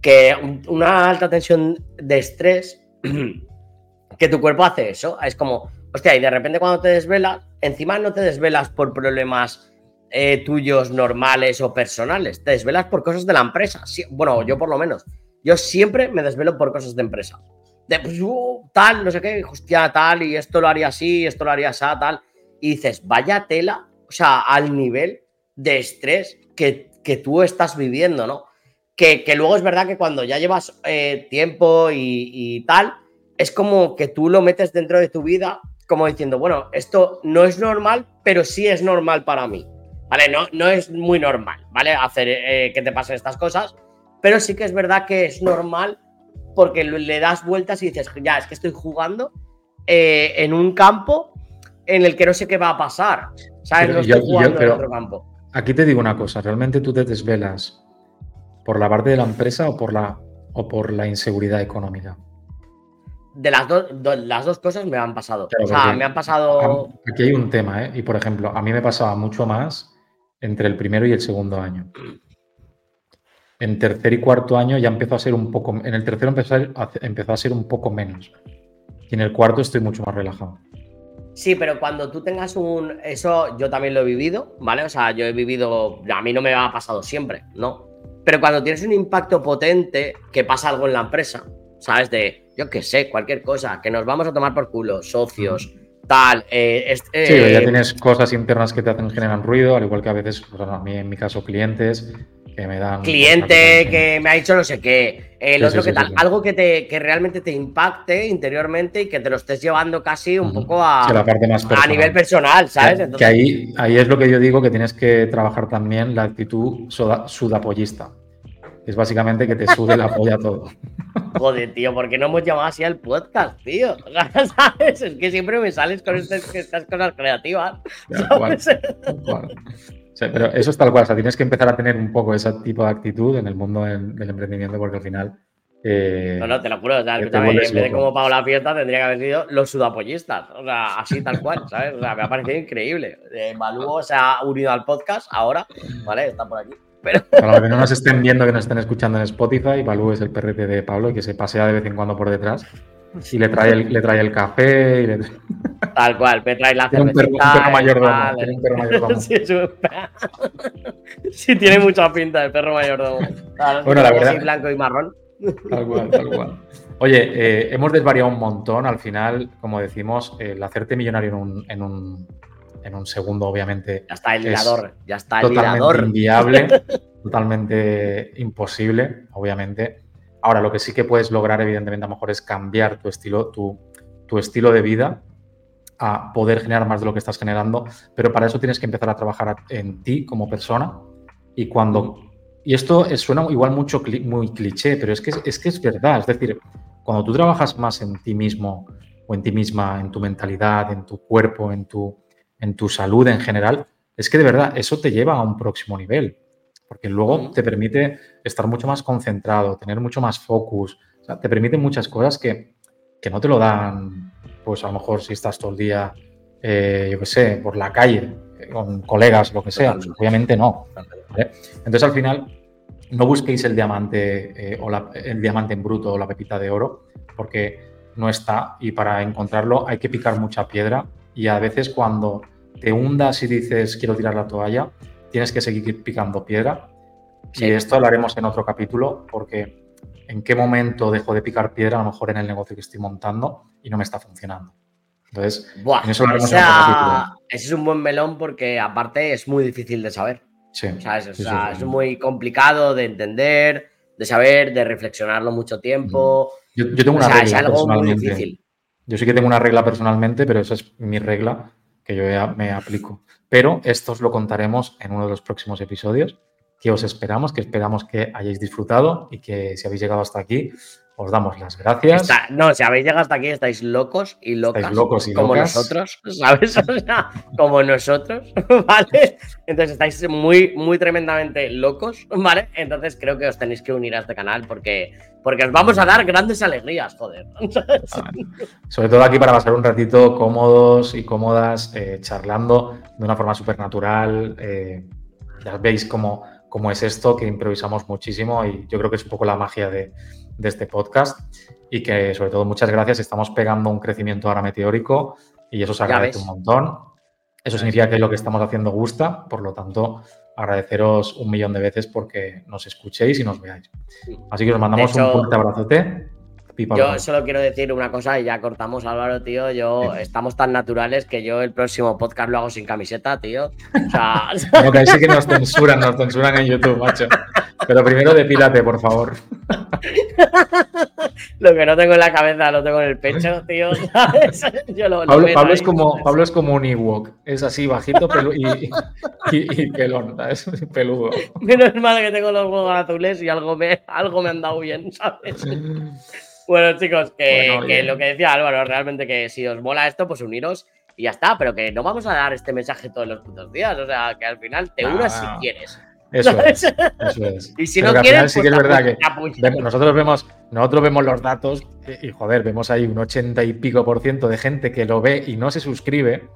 [SPEAKER 2] que una alta tensión de estrés que tu cuerpo hace eso. Es como, hostia, y de repente cuando te desvelas, encima no te desvelas por problemas eh, tuyos normales o personales, te desvelas por cosas de la empresa. bueno, yo por lo menos. Yo siempre me desvelo por cosas de empresa de pues, uh, tal, no sé qué, hostia, tal, y esto lo haría así, esto lo haría así, tal. Y dices, vaya tela, o sea, al nivel de estrés que, tú estás viviendo, ¿no? Que, luego es verdad que cuando ya llevas eh, tiempo y, tal, es como que tú lo metes dentro de tu vida, como diciendo, bueno, esto no es normal, pero sí es normal para mí. ¿Vale? No, no es muy normal, ¿vale? Hacer eh, que te pasen estas cosas, pero sí que es verdad que es normal porque le das vueltas y dices, ya, es que estoy jugando eh, en un campo en el que no sé qué va a pasar. ¿Sabes? no estoy jugando en otro campo.
[SPEAKER 1] Aquí te digo una cosa, ¿realmente tú te desvelas por la parte de la empresa o por la, o por la inseguridad económica?
[SPEAKER 2] De las, las dos cosas me han pasado. o sea, me han pasado.
[SPEAKER 1] Aquí hay un tema, ¿eh? Y por ejemplo, a mí me pasaba mucho más entre el primero y el segundo año. En tercer y cuarto año ya empezó a ser un poco, en el tercero empezó a, empezó a ser un poco menos. Y en el cuarto estoy mucho más relajado.
[SPEAKER 2] Sí, pero cuando tú tengas un. Eso yo también lo he vivido, ¿vale? O sea, yo he vivido. A mí no me ha pasado siempre, ¿no? Pero cuando tienes un impacto potente, que pasa algo en la empresa, ¿sabes? De, yo qué sé, cualquier cosa, que nos vamos a tomar por culo, socios, tal. Eh,
[SPEAKER 1] sí, ya eh, tienes cosas internas que te hacen generan ruido, al igual que a veces, pues, a mí en mi caso, clientes que me dan.
[SPEAKER 2] Cliente que me ha dicho no sé qué. El otro que tal. Algo que, te, que realmente te impacte interiormente y que te lo estés llevando casi un poco a,
[SPEAKER 1] la parte más
[SPEAKER 2] a nivel personal, ¿sabes?
[SPEAKER 1] Que, ahí, ahí es lo que yo digo que tienes que trabajar también la actitud sudapollista. Es básicamente que te sude la polla todo.
[SPEAKER 2] Joder, tío, ¿por qué no hemos llamado así al podcast, tío? ¿Sabes? Es que siempre me sales con estas, cosas creativas.
[SPEAKER 1] pero eso es tal cual, o sea, tienes que empezar a tener un poco ese tipo de actitud en el mundo del, emprendimiento porque al final...
[SPEAKER 2] Eh, no, no, te lo juro, o sea, en vez de como Paula Fiesta tendría que haber sido los sudapollistas, o sea, así tal cual, ¿sabes? O sea, me ha parecido increíble. Eh, se ha unido al podcast ahora, ¿vale? Está por aquí. Pero...
[SPEAKER 1] Para los que no nos estén viendo, que nos estén escuchando en Spotify, Balú es el perrete de Pablo y que se pasea de vez en cuando por detrás y le trae el, le trae el café. Y le...
[SPEAKER 2] Tal cual, me trae la cerveza.
[SPEAKER 1] Un perro, un perro mayordomo. Tiene un perro mayordomo. sí,
[SPEAKER 2] sí, tiene mucha pinta el perro mayordomo.
[SPEAKER 1] bueno, la verdad.
[SPEAKER 2] blanco y marrón.
[SPEAKER 1] Tal cual, tal cual. Oye, eh, hemos desvariado un montón. Al final, como decimos, el hacerte millonario en un, en un, en un segundo, obviamente.
[SPEAKER 2] Ya está el lirador, ya está
[SPEAKER 1] el totalmente inviable. totalmente imposible, obviamente. Ahora, lo que sí que puedes lograr, evidentemente, a lo mejor es cambiar tu estilo, tu, tu estilo de vida a poder generar más de lo que estás generando, pero para eso tienes que empezar a trabajar en ti como persona y cuando... Y esto suena igual mucho muy cliché, pero es que es que es verdad. Es decir, cuando tú trabajas más en ti mismo o en ti misma, en tu mentalidad, en tu cuerpo, en tu, en tu salud en general, es que de verdad eso te lleva a un próximo nivel, porque luego te permite estar mucho más concentrado, tener mucho más focus, te permite muchas cosas que, no te lo dan, pues a lo mejor si estás todo el día, eh, yo qué sé, por la calle, con colegas, lo que sea, obviamente no. Entonces al final no busquéis el diamante eh, o el diamante en bruto o la pepita de oro, porque no está y para encontrarlo hay que picar mucha piedra y a veces cuando te hundas y dices quiero tirar la toalla, tienes que seguir picando piedra. Y esto lo haremos en otro capítulo porque en qué momento dejo de picar piedra, a lo mejor en el negocio que estoy montando y no me está funcionando. Entonces,
[SPEAKER 2] eso lo haremos en otro capítulo. Ese es un buen melón porque aparte es muy difícil de saber. Sí, es muy complicado de entender, de saber, de reflexionarlo mucho tiempo.
[SPEAKER 1] Yo, tengo una regla personalmente. Yo sí que tengo una regla personalmente, pero esa es mi regla que yo me aplico. Pero esto os lo contaremos en uno de los próximos episodios que os esperamos, que esperamos que hayáis disfrutado y que si habéis llegado hasta aquí, os damos las gracias.
[SPEAKER 2] no, si habéis llegado hasta aquí, estáis locos y locas. locos y como nosotros, ¿sabes? O sea, como nosotros, ¿vale? Entonces estáis muy, muy tremendamente locos, ¿vale? Entonces creo que os tenéis que unir a este canal porque, porque os vamos a dar grandes alegrías, joder.
[SPEAKER 1] Sobre todo aquí para pasar un ratito cómodos y cómodas, eh, charlando de una forma súper natural. Eh, ya veis cómo, cómo es esto, que improvisamos muchísimo y yo creo que es un poco la magia de de este podcast y que sobre todo muchas gracias. Estamos pegando un crecimiento ahora meteórico y eso se agradece un montón. Eso significa que lo que estamos haciendo gusta, por lo tanto, agradeceros un millón de veces porque nos escuchéis y nos veáis. Así que os mandamos un fuerte abrazote.
[SPEAKER 2] Yo solo quiero decir una cosa y ya cortamos, Álvaro, tío. Yo estamos tan naturales que yo el próximo podcast lo hago sin camiseta, tío. O sea...
[SPEAKER 1] no, que ahí sí que nos censuran, nos censuran en YouTube, macho. Pero primero depílate, por favor.
[SPEAKER 2] lo que no tengo en la cabeza lo tengo en el pecho, tío.
[SPEAKER 1] Pablo, es como, Pablo es como un Ewok. Es así, bajito y, y, pelón, Es Peludo.
[SPEAKER 2] Menos mal que tengo los huevos azules y algo me, algo me han dado bien, ¿sabes? Bueno, chicos, que, lo que decía Álvaro, realmente que si os mola esto, pues uniros y ya está, pero que no vamos a dar este mensaje todos los putos días. O sea, que al final te unas si quieres.
[SPEAKER 1] Eso es, eso es.
[SPEAKER 2] Y si no quieres,
[SPEAKER 1] sí que es pues verdad que nosotros vemos, nosotros vemos los datos y, joder, vemos ahí un ochenta y pico por ciento de gente que lo ve y no se suscribe.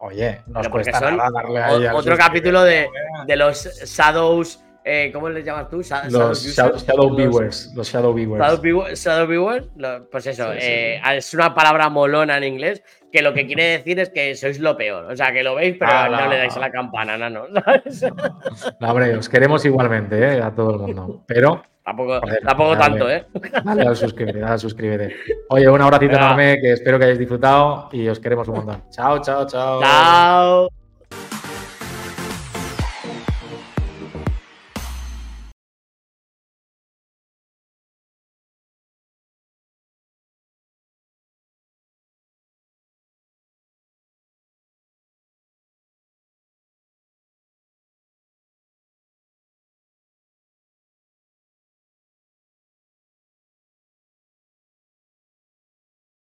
[SPEAKER 1] Oye, nos cuesta nada darle
[SPEAKER 2] a Otro capítulo de, de los Shadows eh, ¿Cómo les llamas tú?
[SPEAKER 1] los shadow, Viewers. Los Shadow Viewers.
[SPEAKER 2] Shadow, Viewers, pues eso, eh, es una palabra molona en inglés que lo que quiere decir es que sois lo peor. O sea, que lo veis, pero ah, no, le dais a la campana, no,
[SPEAKER 1] No, hombre, os queremos igualmente, ¿eh? A todo el mundo. Pero.
[SPEAKER 2] Tampoco, tampoco tanto, ¿eh?
[SPEAKER 1] Dale a suscribirte, dale a suscribirte. Oye, un abracito enorme que espero que hayáis disfrutado y os queremos un montón. Chao, chao, chao.
[SPEAKER 2] Chao.